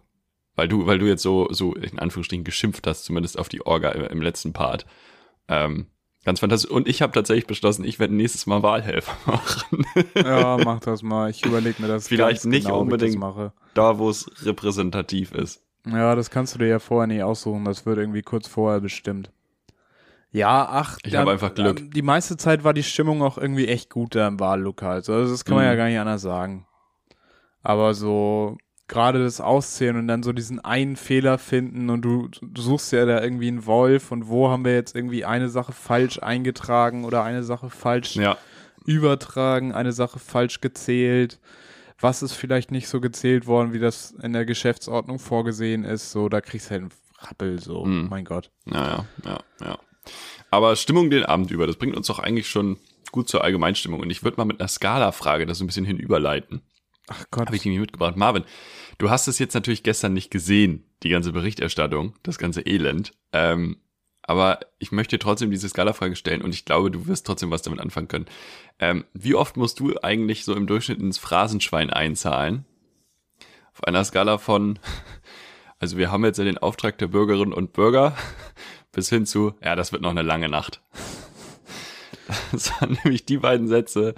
Speaker 2: Weil du, weil du jetzt so, so in Anführungsstrichen geschimpft hast, zumindest auf die Orga im, im letzten Part. Ähm, ganz fantastisch. Und ich habe tatsächlich beschlossen, ich werde nächstes Mal Wahlhelfer [LAUGHS] machen.
Speaker 1: Ja, mach das mal. Ich überlege mir das
Speaker 2: Vielleicht nicht
Speaker 1: genau,
Speaker 2: unbedingt. da, wo es repräsentativ ist.
Speaker 1: Ja, das kannst du dir ja vorher nicht aussuchen. Das wird irgendwie kurz vorher bestimmt. Ja, ach,
Speaker 2: Ich habe einfach Glück.
Speaker 1: da- Die meiste Zeit war die Stimmung auch irgendwie echt gut da im Wahllokal. Also das kann man
Speaker 2: Mhm.
Speaker 1: ja gar nicht anders sagen. Aber so gerade das Auszählen und dann so diesen einen Fehler finden und du, du suchst ja da irgendwie einen Wolf und wo haben wir jetzt irgendwie eine Sache falsch eingetragen oder eine Sache falsch
Speaker 2: Ja,
Speaker 1: übertragen, eine Sache falsch gezählt. Was ist vielleicht nicht so gezählt worden, wie das in der Geschäftsordnung vorgesehen ist? So, da kriegst du halt einen Rappel, so,
Speaker 2: Mhm.
Speaker 1: mein Gott.
Speaker 2: ja, ja, ja, ja. Aber Stimmung den Abend über, das bringt uns doch eigentlich schon gut zur Allgemeinstimmung. Und ich würde mal mit einer Skala-Frage das so ein bisschen hinüberleiten.
Speaker 1: Ach Gott.
Speaker 2: Habe ich nämlich mitgebracht. Marvin, du hast es jetzt natürlich gestern nicht gesehen, die ganze Berichterstattung, das ganze Elend. Ähm, aber ich möchte trotzdem diese Skala-Frage stellen und ich glaube, du wirst trotzdem was damit anfangen können. Ähm, wie oft musst du eigentlich so im Durchschnitt ins Phrasenschwein einzahlen? Auf einer Skala von, [LAUGHS] also wir haben jetzt ja den Auftrag der Bürgerinnen und Bürger bis hin zu, ja, das wird noch eine lange Nacht. [LAUGHS] Das waren nämlich die beiden Sätze,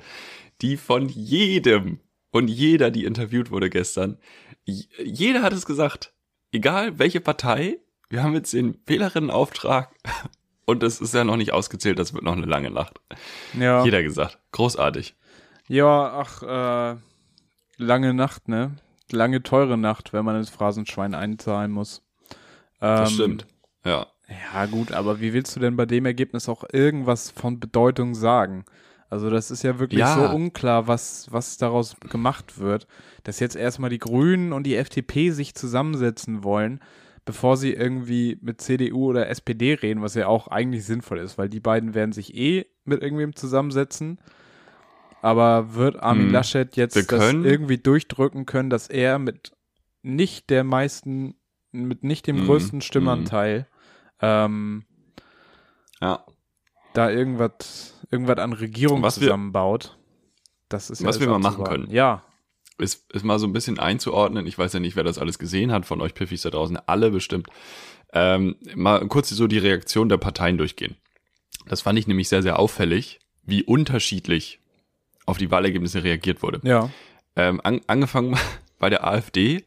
Speaker 2: die von jedem und jeder, die interviewt wurde gestern, jeder hat es gesagt. Egal welche Partei, wir haben jetzt den Wählerinnenauftrag [LAUGHS] und es ist ja noch nicht ausgezählt, das wird noch eine lange Nacht.
Speaker 1: Ja,
Speaker 2: Jeder gesagt. Großartig.
Speaker 1: ja ach, äh, lange Nacht, ne? Lange teure Nacht, wenn man ins Phrasenschwein einzahlen muss.
Speaker 2: Das
Speaker 1: Ähm,
Speaker 2: stimmt. Ja.
Speaker 1: Ja, gut, aber wie willst du denn bei dem Ergebnis auch irgendwas von Bedeutung sagen? Also, das ist ja wirklich
Speaker 2: Ja.
Speaker 1: so unklar, was, was daraus gemacht wird, dass jetzt erstmal die Grünen und die FDP sich zusammensetzen wollen, bevor sie irgendwie mit CDU oder SPD reden, was ja auch eigentlich sinnvoll ist, weil die beiden werden sich eh mit irgendwem zusammensetzen. Aber wird Armin
Speaker 2: Hm.
Speaker 1: Laschet jetzt irgendwie durchdrücken können, dass er mit nicht der meisten, mit nicht dem
Speaker 2: Hm.
Speaker 1: größten Stimmanteil ähm,
Speaker 2: Ja.
Speaker 1: da irgendwas irgendwas an Regierung
Speaker 2: Was
Speaker 1: zusammenbaut. Das ist ja
Speaker 2: Was wir mal machen können.
Speaker 1: Ja,
Speaker 2: ist, ist mal so ein bisschen einzuordnen. Ich weiß ja nicht, wer das alles gesehen hat, von euch Piffis da draußen, alle bestimmt. Ähm, mal kurz so die Reaktion der Parteien durchgehen. Das fand ich nämlich sehr, sehr auffällig, wie unterschiedlich auf die Wahlergebnisse reagiert wurde.
Speaker 1: ja.
Speaker 2: Ähm, an, angefangen [LAUGHS] bei der AfD,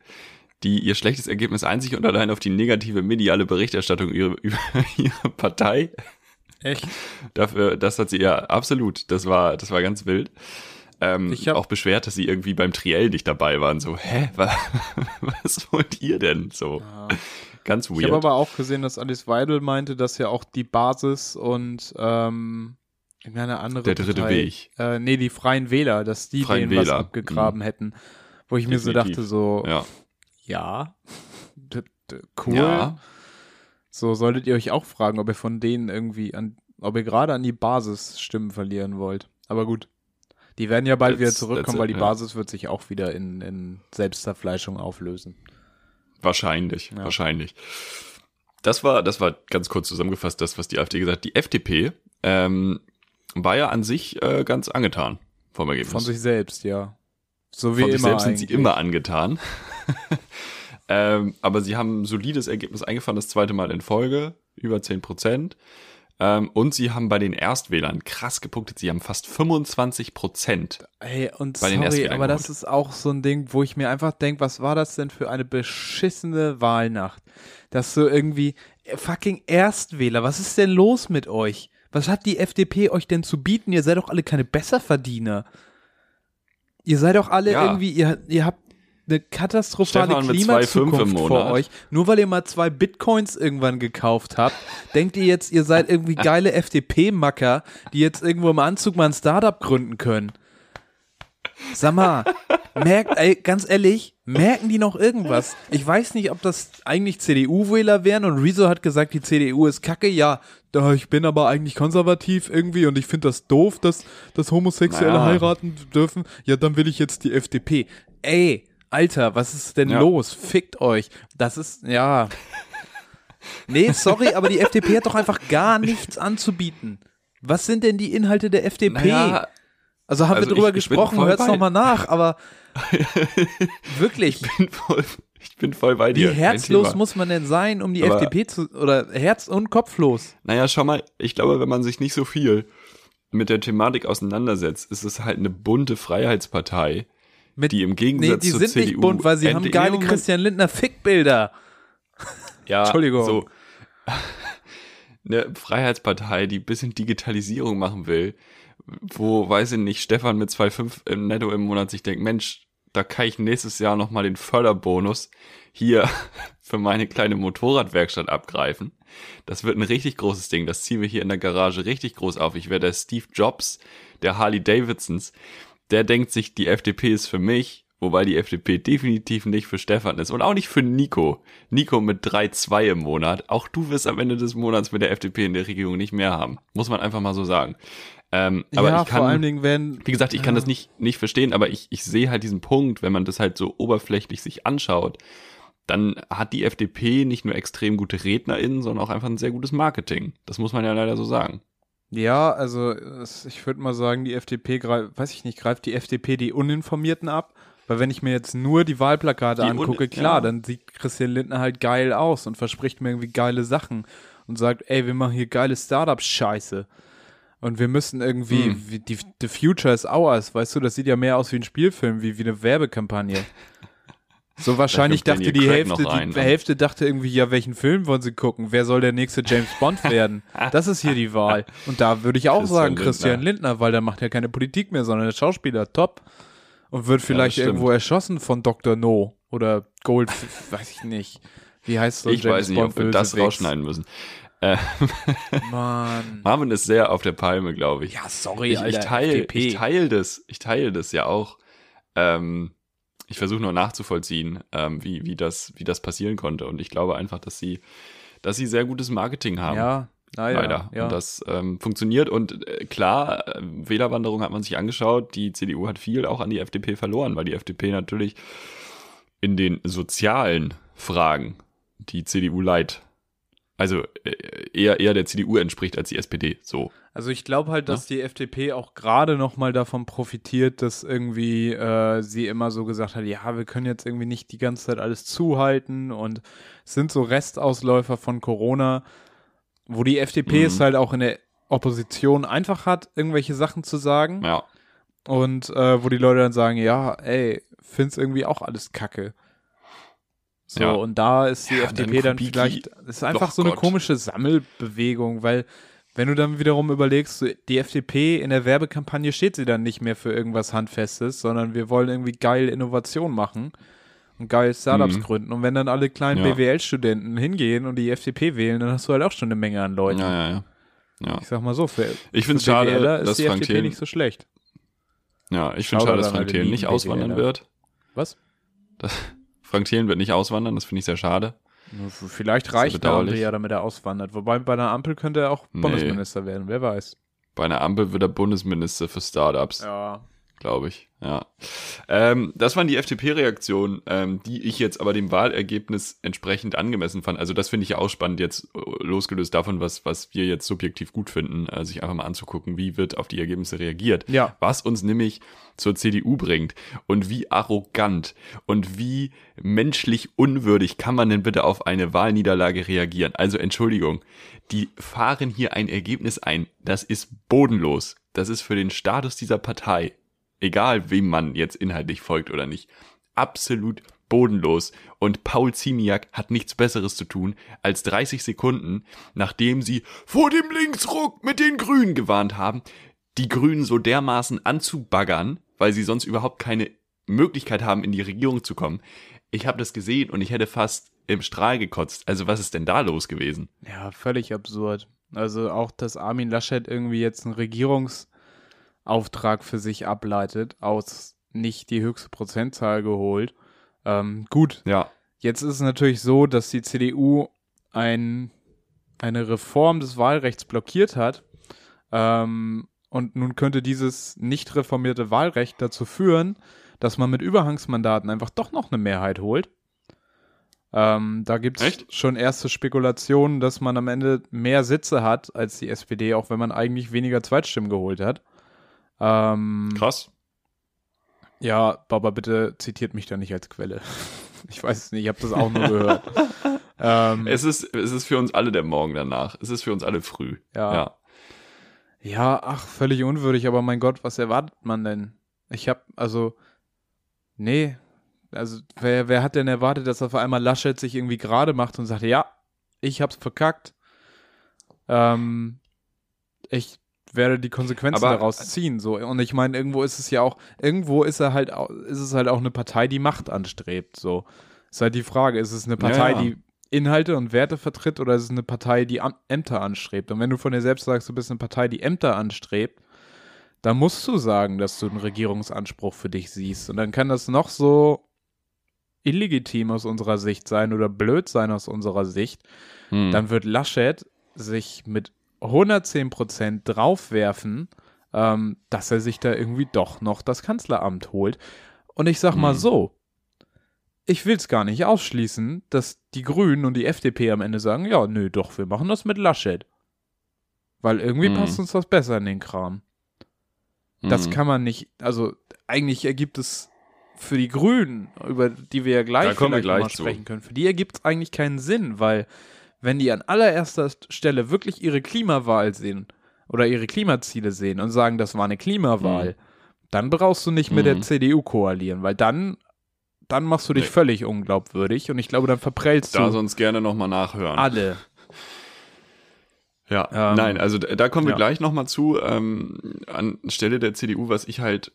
Speaker 2: die ihr schlechtes Ergebnis einzig und allein auf die negative mediale Berichterstattung [LAUGHS] über, ihre Partei
Speaker 1: Echt?
Speaker 2: Dafür, das hat sie ja absolut. Das war, das war ganz wild. Ähm,
Speaker 1: Ich hab-
Speaker 2: auch beschwert, dass sie irgendwie beim Triell nicht dabei waren. So, hä, wa, [LAUGHS] was wollt ihr denn? So, ganz
Speaker 1: Ich habe
Speaker 2: weird.
Speaker 1: aber auch gesehen, dass Alice Weidel meinte, dass ja auch die Basis und ähm, irgendeine andere
Speaker 2: Der dritte
Speaker 1: Partei,
Speaker 2: Weg.
Speaker 1: Äh, nee, die Freien Wähler, dass die
Speaker 2: Freien
Speaker 1: denen was
Speaker 2: Wähler, Mhm.
Speaker 1: abgegraben hätten. Wo ich mir so
Speaker 2: Definitiv.
Speaker 1: dachte, so,
Speaker 2: ja,
Speaker 1: ja, cool.
Speaker 2: ja,
Speaker 1: So solltet ihr euch auch fragen, ob ihr von denen irgendwie an, ob ihr gerade an die Basis Stimmen verlieren wollt. Aber gut. Die werden ja bald
Speaker 2: That's-
Speaker 1: wieder zurückkommen,
Speaker 2: it,
Speaker 1: weil die
Speaker 2: ja.
Speaker 1: Basis wird sich auch wieder in, in Selbstzerfleischung auflösen.
Speaker 2: wahrscheinlich,
Speaker 1: Ja.
Speaker 2: wahrscheinlich. Das war, das war ganz kurz zusammengefasst, das, was die AfD gesagt hat. Die FDP ähm, war ja an sich äh, ganz angetan vom Ergebnis.
Speaker 1: Von sich selbst, ja. So wie
Speaker 2: Von
Speaker 1: immer
Speaker 2: sich selbst sind sie immer angetan. [LAUGHS] ähm, aber sie haben ein solides Ergebnis eingefahren, das zweite Mal in Folge, über 10 Prozent. Ähm, und sie haben bei den Erstwählern krass gepunktet. Sie haben fast 25 Prozent.
Speaker 1: Ey, und
Speaker 2: Bei den
Speaker 1: sorry,
Speaker 2: Erstwählern
Speaker 1: aber das
Speaker 2: geholt.
Speaker 1: ist auch so ein Ding, wo ich mir einfach denke, was war das denn für eine beschissene Wahlnacht? Dass so irgendwie, äh, fucking Erstwähler, was ist denn los mit euch? Was hat die FDP euch denn zu bieten? Ihr seid doch alle keine Besserverdiener. Ihr seid doch alle
Speaker 2: Ja.
Speaker 1: irgendwie, ihr, ihr habt eine katastrophale
Speaker 2: Stefan mit 2,5 im
Speaker 1: Klimazukunft vor euch. Nur weil ihr mal zwei Bitcoins irgendwann gekauft habt, [LAUGHS] denkt ihr jetzt, ihr seid irgendwie geile FDP-Macker, die jetzt irgendwo im Anzug mal ein Startup gründen können. Sag mal, merkt, ey, ganz ehrlich, merken die noch irgendwas? Ich weiß nicht, ob das eigentlich CDU-Wähler wären und Rezo hat gesagt, die CDU ist kacke. Ja, ich bin aber eigentlich konservativ irgendwie und ich finde das doof, dass, dass Homosexuelle
Speaker 2: Naja.
Speaker 1: heiraten dürfen. Ja, dann will ich jetzt die FDP. Ey, Alter, was ist denn
Speaker 2: Ja.
Speaker 1: los? Fickt euch. Das ist, ja. Nee, sorry, [LAUGHS] aber die FDP hat doch einfach gar nichts anzubieten. Was sind denn die Inhalte der FDP?
Speaker 2: Naja,
Speaker 1: Also haben
Speaker 2: Also
Speaker 1: wir drüber
Speaker 2: ich- ich
Speaker 1: gesprochen, hört's nochmal nach, aber [LAUGHS] wirklich,
Speaker 2: ich bin voll, ich bin voll bei
Speaker 1: wie
Speaker 2: dir. kein
Speaker 1: herzlos muss man denn sein, um die
Speaker 2: Aber-
Speaker 1: FDP zu, oder herz- und kopflos?
Speaker 2: Naja, schau mal, ich glaube, wenn man sich nicht so viel mit der Thematik auseinandersetzt, ist es halt eine bunte Freiheitspartei,
Speaker 1: Mit,
Speaker 2: die im
Speaker 1: nee,
Speaker 2: Gegensatz
Speaker 1: die
Speaker 2: zur
Speaker 1: sind
Speaker 2: CDU
Speaker 1: nicht bunt, weil sie haben geile
Speaker 2: Nee, Moment.
Speaker 1: Christian Lindner Fickbilder.
Speaker 2: Ja, [LAUGHS]
Speaker 1: Entschuldigung.
Speaker 2: So. [LAUGHS] Eine Freiheitspartei, die ein bisschen Digitalisierung machen will, wo, weiß ich nicht, Stefan mit 2,5 im Netto im Monat sich denkt, Mensch, da kann ich nächstes Jahr nochmal den Förderbonus hier [LAUGHS] für meine kleine Motorradwerkstatt abgreifen. Das wird ein richtig großes Ding. Das ziehen wir hier in der Garage richtig groß auf. Ich werde der Steve Jobs der Harley Davidsons. Der denkt sich, die FDP ist für mich, wobei die FDP definitiv nicht für Stefan ist und auch nicht für Nico. Nico mit 3,2 im Monat. Auch du wirst am Ende des Monats mit der FDP in der Regierung nicht mehr haben. Muss man einfach mal so sagen. Ähm, aber
Speaker 1: ja,
Speaker 2: ich kann,
Speaker 1: vor allen Dingen, wenn,
Speaker 2: wie gesagt, ich kann das nicht, nicht verstehen, aber ich, ich sehe halt diesen Punkt, wenn man das halt so oberflächlich sich anschaut, dann hat die FDP nicht nur extrem gute RednerInnen, sondern auch einfach ein sehr gutes Marketing. Das muss man ja leider so sagen.
Speaker 1: Ja, also ich würde mal sagen, die FDP greift, weiß ich nicht, greift die FDP die Uninformierten ab? Weil wenn ich mir jetzt nur die Wahlplakate
Speaker 2: Die
Speaker 1: angucke,
Speaker 2: Un-
Speaker 1: klar,
Speaker 2: ja.
Speaker 1: dann sieht Christian Lindner halt geil aus und verspricht mir irgendwie geile Sachen und sagt, ey, wir machen hier geile Startups-Scheiße. Und wir müssen irgendwie,
Speaker 2: Hm.
Speaker 1: wie, die, the future is ours, weißt du, das sieht ja mehr aus wie ein Spielfilm, wie, wie eine Werbekampagne. [LAUGHS] So wahrscheinlich dachte die Hälfte,
Speaker 2: rein,
Speaker 1: die
Speaker 2: ne?
Speaker 1: Hälfte dachte irgendwie, ja, welchen Film wollen sie gucken? Wer soll der nächste James Bond werden? [LAUGHS] Das ist hier die Wahl. Und da würde ich auch
Speaker 2: Christian
Speaker 1: sagen,
Speaker 2: Lindner.
Speaker 1: Christian Lindner, weil der macht ja keine Politik mehr, sondern der Schauspieler, top. Und wird vielleicht
Speaker 2: stimmt.
Speaker 1: irgendwo erschossen von Dr. No oder Gold, [LAUGHS] weiß ich nicht. Wie heißt so ein
Speaker 2: ich weiß nicht, ob wir das rausschneiden müssen. Äh, [LAUGHS]
Speaker 1: Mann.
Speaker 2: Marvin ist sehr auf der Palme, glaube ich.
Speaker 1: Ja, sorry,
Speaker 2: ich, ich
Speaker 1: Alter,
Speaker 2: teile ich teile das, ich teile das ja auch. Ähm, ich versuche nur nachzuvollziehen, ähm, wie, wie, das, wie das passieren konnte. Und ich glaube einfach, dass sie, dass sie sehr gutes Marketing haben.
Speaker 1: Ja, leider.
Speaker 2: leider.
Speaker 1: Ja.
Speaker 2: Und das ähm, funktioniert. Und äh, klar, äh, Wählerwanderung hat man sich angeschaut. Die CDU hat viel auch an die FDP verloren, weil die FDP natürlich in den sozialen Fragen die CDU leid. Also äh, eher, eher der CDU entspricht als die SPD. So.
Speaker 1: Also ich glaube halt, dass die FDP auch gerade noch mal davon profitiert, dass irgendwie äh, sie immer so gesagt hat, ja, wir können jetzt irgendwie nicht die ganze Zeit alles zuhalten und es sind so Restausläufer von Corona, wo die FDP
Speaker 2: Mhm.
Speaker 1: es halt auch in der Opposition einfach hat, irgendwelche Sachen zu sagen
Speaker 2: Ja.
Speaker 1: und äh, wo die Leute dann sagen, ja, ey, find's irgendwie auch alles kacke. So,
Speaker 2: Ja.
Speaker 1: und da ist die
Speaker 2: Ja,
Speaker 1: FDP
Speaker 2: dann
Speaker 1: dann vielleicht, das ist einfach
Speaker 2: Doch
Speaker 1: so eine
Speaker 2: Gott.
Speaker 1: komische Sammelbewegung, weil wenn du dann wiederum überlegst, die FDP in der Werbekampagne steht sie dann nicht mehr für irgendwas Handfestes, sondern wir wollen irgendwie geil Innovation machen und geil Startups
Speaker 2: Mhm.
Speaker 1: gründen. Und wenn dann alle kleinen
Speaker 2: Ja.
Speaker 1: BWL-Studenten hingehen und die FDP wählen, dann hast du halt auch schon eine Menge an Leuten.
Speaker 2: Ja, ja, ja.
Speaker 1: Ich sag mal so, für,
Speaker 2: Ich
Speaker 1: für
Speaker 2: schade,
Speaker 1: BWLer ist
Speaker 2: dass
Speaker 1: die
Speaker 2: Frank
Speaker 1: FDP
Speaker 2: Thelen-
Speaker 1: nicht so schlecht.
Speaker 2: Ja, ich finde schade, dass
Speaker 1: an
Speaker 2: Frank Thelen
Speaker 1: lieben
Speaker 2: nicht auswandern
Speaker 1: BWLer.
Speaker 2: wird.
Speaker 1: Was?
Speaker 2: Frank Thelen wird nicht auswandern, das finde ich sehr schade.
Speaker 1: Vielleicht reicht der. Ampel ja, damit er auswandert. Wobei bei einer Ampel könnte er auch
Speaker 2: Nee.
Speaker 1: Bundesminister werden, wer weiß.
Speaker 2: Bei einer Ampel wird er Bundesminister für Startups.
Speaker 1: Ja.
Speaker 2: Glaube ich. Ja. Ähm, das waren die FDP-Reaktionen, ähm, die ich jetzt aber dem Wahlergebnis entsprechend angemessen fand. Also das finde ich ja auch spannend, jetzt äh, losgelöst davon, was, was wir jetzt subjektiv gut finden, äh, sich einfach mal anzugucken, wie wird auf die Ergebnisse reagiert.
Speaker 1: Ja.
Speaker 2: Was uns nämlich zur CDU bringt und wie arrogant und wie menschlich unwürdig kann man denn bitte auf eine Wahlniederlage reagieren. Also Entschuldigung, die fahren hier ein Ergebnis ein, das ist bodenlos. Das ist für den Status dieser Partei egal wem man jetzt inhaltlich folgt oder nicht, absolut bodenlos. Und Paul Ziemiak hat nichts Besseres zu tun, als 30 Sekunden, nachdem sie vor dem Linksruck mit den Grünen gewarnt haben, die Grünen so dermaßen anzubaggern, weil sie sonst überhaupt keine Möglichkeit haben, in die Regierung zu kommen. Ich habe das gesehen und ich hätte fast im Strahl gekotzt. Also was ist denn da los gewesen?
Speaker 1: Ja, völlig absurd. Also auch, dass Armin Laschet irgendwie jetzt ein Regierungs Auftrag für sich ableitet, aus nicht die höchste Prozentzahl geholt. Ähm, gut,
Speaker 2: ja.
Speaker 1: jetzt ist es natürlich so, dass die CDU ein, eine Reform des Wahlrechts blockiert hat. Ähm, und nun könnte dieses nicht reformierte Wahlrecht dazu führen, dass man mit Überhangsmandaten einfach doch noch eine Mehrheit holt. Ähm, da gibt es schon erste Spekulationen, dass man am Ende mehr Sitze hat als die SPD, auch wenn man eigentlich weniger Zweitstimmen geholt hat. Ähm,
Speaker 2: Krass.
Speaker 1: Ja, Baba, bitte zitiert mich da nicht als Quelle. [LAUGHS] Ich weiß es nicht, ich habe das auch nur gehört. [LAUGHS]
Speaker 2: ähm, es, ist, es ist für uns alle der Morgen danach. Es ist für uns alle früh.
Speaker 1: Ja. ja. Ja, ach, völlig unwürdig, aber mein Gott, was erwartet man denn? Ich hab, also, nee, also, wer, wer hat denn erwartet, dass auf einmal Laschet sich irgendwie gerade macht und sagt, ja, ich hab's verkackt. Ähm, ich werde die Konsequenzen aber, daraus ziehen. So. Und ich meine, irgendwo ist es ja auch, irgendwo ist er halt, ist es halt auch eine Partei, die Macht anstrebt. So. Ist halt die Frage, ist es eine Partei, ja, ja. die Inhalte und Werte vertritt oder ist es eine Partei, die Ämter anstrebt? Und wenn du von dir selbst sagst, du bist eine Partei, die Ämter anstrebt, dann musst du sagen, dass du einen Regierungsanspruch für dich siehst. Und dann kann das noch so illegitim aus unserer Sicht sein oder blöd sein aus unserer Sicht. Hm. Dann wird Laschet sich mit 110 Prozent draufwerfen, ähm, dass er sich da irgendwie doch noch das Kanzleramt holt. Und ich sag mal mhm. so, ich will es gar nicht ausschließen, dass die Grünen und die FDP am Ende sagen, ja, nö, doch, wir machen das mit Laschet. Weil irgendwie mhm. passt uns das besser in den Kram. Das mhm. kann man nicht, also eigentlich ergibt es für die Grünen, über die wir ja gleich,
Speaker 2: vielleicht gleich mal
Speaker 1: sprechen können, für die ergibt es eigentlich keinen Sinn, weil wenn die an allererster Stelle wirklich ihre Klimawahl sehen oder ihre Klimaziele sehen und sagen, das war eine Klimawahl, mhm. dann brauchst du nicht mit der mhm. CDU koalieren, weil dann dann machst du dich nee. völlig unglaubwürdig und ich glaube, dann verprellst
Speaker 2: da
Speaker 1: du.
Speaker 2: Da sonst gerne nochmal nachhören.
Speaker 1: Alle.
Speaker 2: Ja, ähm, nein, also da kommen wir ja. gleich nochmal zu, ähm, anstelle der CDU, was ich halt,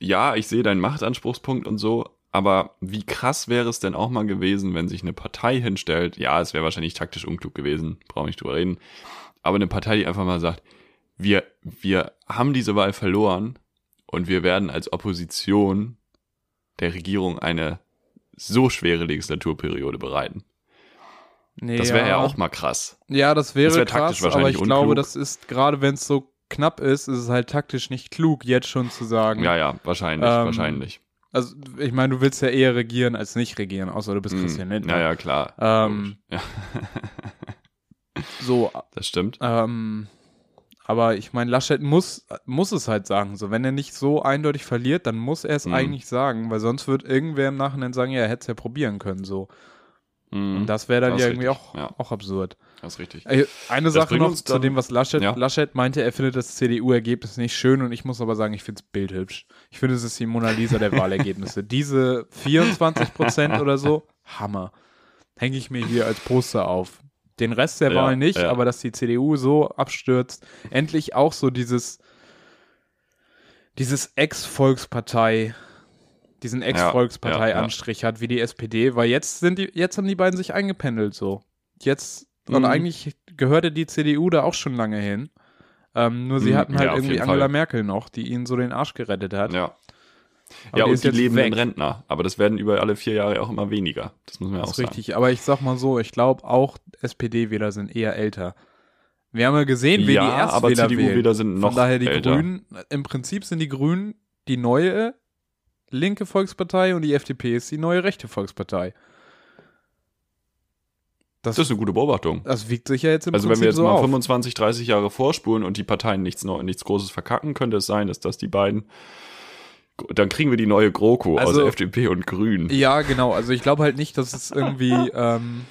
Speaker 2: ja, ich sehe deinen Machtanspruchspunkt und so, aber wie krass wäre es denn auch mal gewesen, wenn sich eine Partei hinstellt, ja, es wäre wahrscheinlich taktisch unklug gewesen, brauche nicht drüber reden, aber eine Partei, die einfach mal sagt, wir, wir haben diese Wahl verloren und wir werden als Opposition der Regierung eine so schwere Legislaturperiode bereiten. Nee, das wäre ja. ja. auch mal krass.
Speaker 1: Ja, das wäre das wär krass, aber ich unklug. glaube, das ist, gerade wenn es so knapp ist, ist es halt taktisch nicht klug, jetzt schon zu sagen.
Speaker 2: Ja, ja, wahrscheinlich, ähm, wahrscheinlich.
Speaker 1: Also, ich meine, du willst ja eher regieren als nicht regieren, außer du bist mm, Christian Lindner.
Speaker 2: Ja, ja, klar.
Speaker 1: Ähm, ja. so. [LAUGHS]
Speaker 2: Das stimmt.
Speaker 1: Ähm, aber ich meine, Laschet muss, muss es halt sagen. So, wenn er nicht so eindeutig verliert, dann muss er es mm. eigentlich sagen, weil sonst wird irgendwer im Nachhinein sagen, ja, er hätte es ja probieren können, so. Mm. Und das wäre dann das ja irgendwie auch, ja. auch absurd.
Speaker 2: Das ist richtig.
Speaker 1: Eine das Sache noch zu dem, was Laschet, ja. Laschet meinte, er findet das CDU-Ergebnis nicht schön und ich muss aber sagen, ich finde es bildhübsch. Ich finde, es ist die Mona Lisa der [LAUGHS] Wahlergebnisse. Diese 24 Prozent oder so, Hammer. Hänge ich mir hier als Poster auf. Den Rest der ja, Wahl nicht, ja. aber dass die CDU so abstürzt, endlich auch so dieses, dieses Ex-Volkspartei, diesen Ex-Volkspartei-Anstrich hat wie die SPD, weil jetzt sind die, jetzt haben die beiden sich eingependelt so. Jetzt und mhm. eigentlich gehörte die CDU da auch schon lange hin. Ähm, nur sie mhm. hatten halt ja, irgendwie Angela Fall. Merkel noch, die ihnen so den Arsch gerettet hat.
Speaker 2: Ja. Aber ja, die und die lebenden Rentner. Aber das werden über alle vier Jahre auch immer weniger. Das muss man ja auch sagen.
Speaker 1: Richtig, aber ich sag mal so, ich glaube auch SPD-Wähler sind eher älter. Wir haben ja gesehen, wie ja, die Erstwähler
Speaker 2: aber CDU-Wähler sind noch
Speaker 1: Von daher die
Speaker 2: älter.
Speaker 1: Grünen, im Prinzip sind die Grünen die neue linke Volkspartei und die FDP ist die neue rechte Volkspartei.
Speaker 2: Das, das ist eine gute Beobachtung.
Speaker 1: Das wiegt sich ja jetzt im
Speaker 2: Also
Speaker 1: Prinzip
Speaker 2: wenn wir jetzt
Speaker 1: so
Speaker 2: mal
Speaker 1: auf.
Speaker 2: 25, 30 Jahre vorspulen und die Parteien nichts, nichts Großes verkacken, könnte es sein, dass das die beiden, dann kriegen wir die neue GroKo
Speaker 1: Also-
Speaker 2: aus FDP und Grünen.
Speaker 1: Ja, genau. Also ich glaube halt nicht, dass es irgendwie, [LAUGHS] ähm,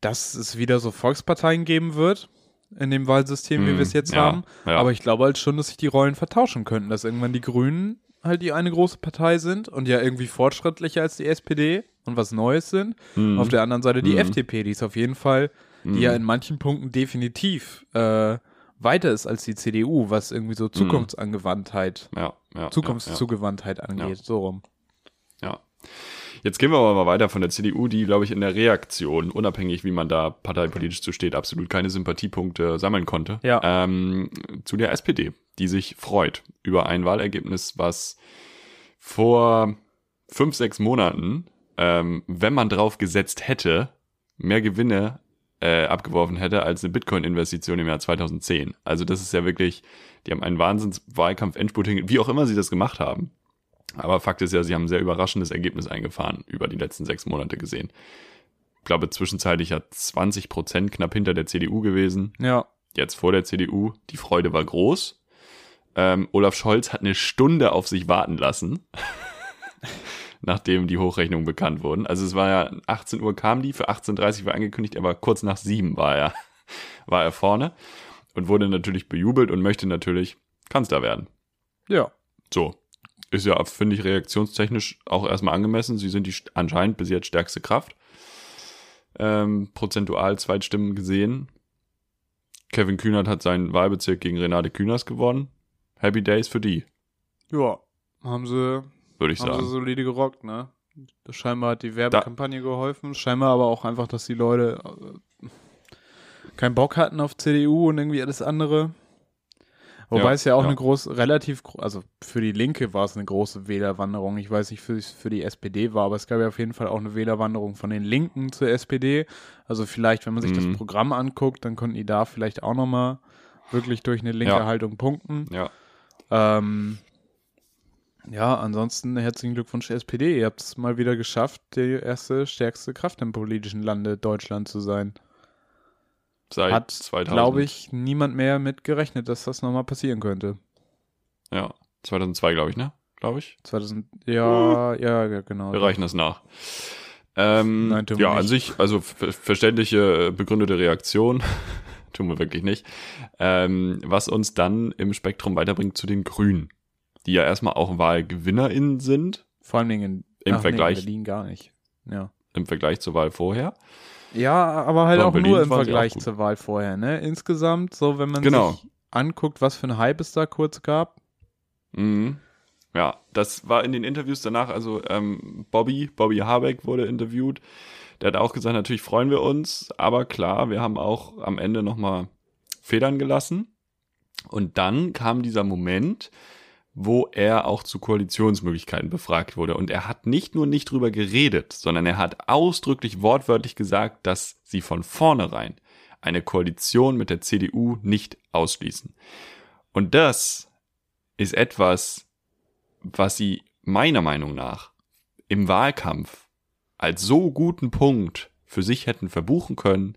Speaker 1: dass es wieder so Volksparteien geben wird in dem Wahlsystem, wie
Speaker 2: Hm,
Speaker 1: wir es jetzt
Speaker 2: ja,
Speaker 1: haben.
Speaker 2: ja.
Speaker 1: Aber ich glaube halt schon, dass sich die Rollen vertauschen könnten, dass irgendwann die Grünen halt die eine große Partei sind und ja irgendwie fortschrittlicher als die SPD und was Neues sind.
Speaker 2: Mhm.
Speaker 1: Auf der anderen Seite die
Speaker 2: Mhm.
Speaker 1: FDP, die ist auf jeden Fall, die ja in manchen Punkten definitiv äh, weiter ist als die CDU, was irgendwie so Zukunftsangewandtheit,
Speaker 2: ja, ja, ja,
Speaker 1: Zukunftszugewandtheit angeht, so rum.
Speaker 2: Ja. Jetzt gehen wir aber mal weiter von der CDU, die, glaube ich, in der Reaktion, unabhängig wie man da parteipolitisch zu steht, absolut keine Sympathiepunkte sammeln konnte,
Speaker 1: Ja.
Speaker 2: ähm, zu der SPD, die sich freut über ein Wahlergebnis, was vor fünf, sechs Monaten, ähm, wenn man drauf gesetzt hätte, mehr Gewinne äh, abgeworfen hätte als eine Bitcoin-Investition im Jahr 2010. Also das ist ja wirklich, die haben einen Wahnsinns-Wahlkampf-Endspurt hinge- wie auch immer sie das gemacht haben. Aber Fakt ist ja, sie haben ein sehr überraschendes Ergebnis eingefahren, über die letzten sechs Monate gesehen. Ich glaube, zwischenzeitlich hat 20 Prozent knapp hinter der CDU gewesen.
Speaker 1: Ja.
Speaker 2: Jetzt vor der CDU. Die Freude war groß. Ähm, Olaf Scholz hat eine Stunde auf sich warten lassen, [LAUGHS] nachdem die Hochrechnungen bekannt wurden. Also es war ja 18 Uhr kam die, für 18.30 Uhr war angekündigt, aber kurz nach sieben war er, [LAUGHS] war er vorne und wurde natürlich bejubelt und möchte natürlich Kanzler werden.
Speaker 1: Ja.
Speaker 2: So. Ist ja, finde ich, reaktionstechnisch auch erstmal angemessen. Sie sind die anscheinend bis jetzt stärkste Kraft. Ähm, prozentual Zweitstimmen gesehen. Kevin Kühnert hat seinen Wahlbezirk gegen Renate Künast gewonnen. Happy Days für die,
Speaker 1: Ja. Haben sie,
Speaker 2: würde ich
Speaker 1: haben sie
Speaker 2: sagen.
Speaker 1: solide gerockt, ne? Das scheinbar hat die Werbekampagne geholfen. Scheinbar aber auch einfach, dass die Leute äh, keinen Bock hatten auf CDU und irgendwie alles andere. Wobei
Speaker 2: Ja,
Speaker 1: es ja auch
Speaker 2: ja.
Speaker 1: eine große, relativ, also für die Linke war es eine große Wählerwanderung. Ich weiß nicht, für, für die SPD war, aber es gab ja auf jeden Fall auch eine Wählerwanderung von den Linken zur SPD. Also vielleicht, wenn man sich
Speaker 2: Mhm.
Speaker 1: das Programm anguckt, dann konnten die da vielleicht auch nochmal wirklich durch eine linke
Speaker 2: Ja.
Speaker 1: Haltung punkten.
Speaker 2: Ja.
Speaker 1: Ähm, ja, ansonsten herzlichen Glückwunsch SPD. Ihr habt es mal wieder geschafft, die erste stärkste Kraft im politischen Lande Deutschland zu sein.
Speaker 2: Seit
Speaker 1: Hat,
Speaker 2: 2000.
Speaker 1: glaube ich, niemand mehr mit gerechnet, dass das nochmal passieren könnte.
Speaker 2: Ja. 2002, glaube ich, ne? Glaube ich.
Speaker 1: 2000, ja, ja, ja, genau.
Speaker 2: Wir reichen das nach. Ähm,
Speaker 1: Nein,
Speaker 2: ja, an sich, also ver verständliche, äh, begründete Reaktion. [LAUGHS] tun wir wirklich nicht. Ähm, was uns dann im Spektrum weiterbringt zu den Grünen, die ja erstmal auch WahlgewinnerInnen sind,
Speaker 1: Vor allen Dingen in,
Speaker 2: Im Vergleich-
Speaker 1: Nee, in Berlin gar nicht. Ja.
Speaker 2: im Vergleich zur Wahl vorher.
Speaker 1: Ja, aber halt
Speaker 2: Ja,
Speaker 1: auch nur im Vergleich zur Wahl vorher, ne? Insgesamt, so wenn man
Speaker 2: Genau.
Speaker 1: sich anguckt, was für ein Hype es da kurz gab.
Speaker 2: Mhm. Ja, das war in den Interviews danach, also ähm, Bobby, Bobby Habeck wurde interviewt. Der hat auch gesagt, natürlich freuen wir uns, aber klar, wir haben auch am Ende nochmal Federn gelassen. Und dann kam dieser Moment, wo er auch zu Koalitionsmöglichkeiten befragt wurde. Und er hat nicht nur nicht drüber geredet, sondern er hat ausdrücklich wortwörtlich gesagt, dass sie von vornherein eine Koalition mit der CDU nicht ausschließen. Und das ist etwas, was sie meiner Meinung nach im Wahlkampf als so guten Punkt für sich hätten verbuchen können,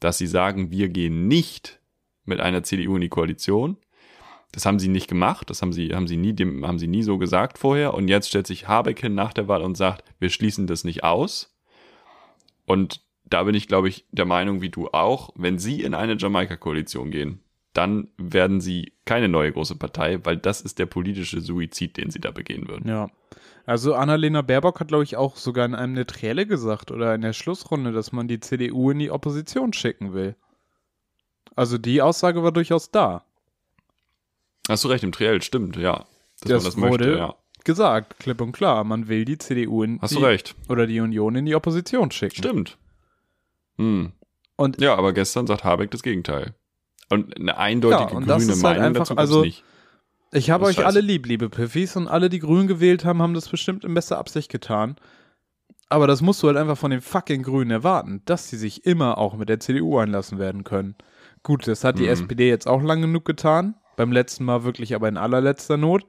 Speaker 2: dass sie sagen, wir gehen nicht mit einer CDU in die Koalition. Das haben sie nicht gemacht, das haben sie, haben sie nie, dem, haben sie nie so gesagt vorher. Und jetzt stellt sich Habeck hin nach der Wahl und sagt, wir schließen das nicht aus. Und da bin ich, glaube ich, der Meinung, wie du auch, wenn sie in eine Jamaika-Koalition gehen, dann werden sie keine neue große Partei, weil das ist der politische Suizid, den sie da begehen würden.
Speaker 1: Ja. Also Annalena Baerbock hat, glaube ich, auch sogar in einem der Trielle gesagt oder in der Schlussrunde, dass man die CDU in die Opposition schicken will. Also die Aussage war durchaus da.
Speaker 2: Hast du recht, im Triell, stimmt, ja. Dass
Speaker 1: Das
Speaker 2: man das
Speaker 1: wurde-
Speaker 2: möchte, ja.
Speaker 1: Gesagt, klipp und klar, man will die CDU in
Speaker 2: Hast
Speaker 1: die,
Speaker 2: du recht.
Speaker 1: oder die Union in die Opposition schicken.
Speaker 2: Stimmt. Hm.
Speaker 1: Und
Speaker 2: Ja, aber gestern sagt Habeck das Gegenteil. Und eine eindeutige
Speaker 1: Ja, und
Speaker 2: grüne
Speaker 1: halt
Speaker 2: Meinung
Speaker 1: einfach-
Speaker 2: dazu
Speaker 1: also-
Speaker 2: nicht.
Speaker 1: Ich habe euch alle lieb, liebe Piffis, und alle, die Grün gewählt haben, haben das bestimmt in bester Absicht getan. Aber das musst du halt einfach von den fucking Grünen erwarten, dass sie sich immer auch mit der CDU einlassen werden können. Gut, das hat die
Speaker 2: Mhm.
Speaker 1: SPD jetzt auch lang genug getan. Beim letzten Mal wirklich aber in allerletzter Not.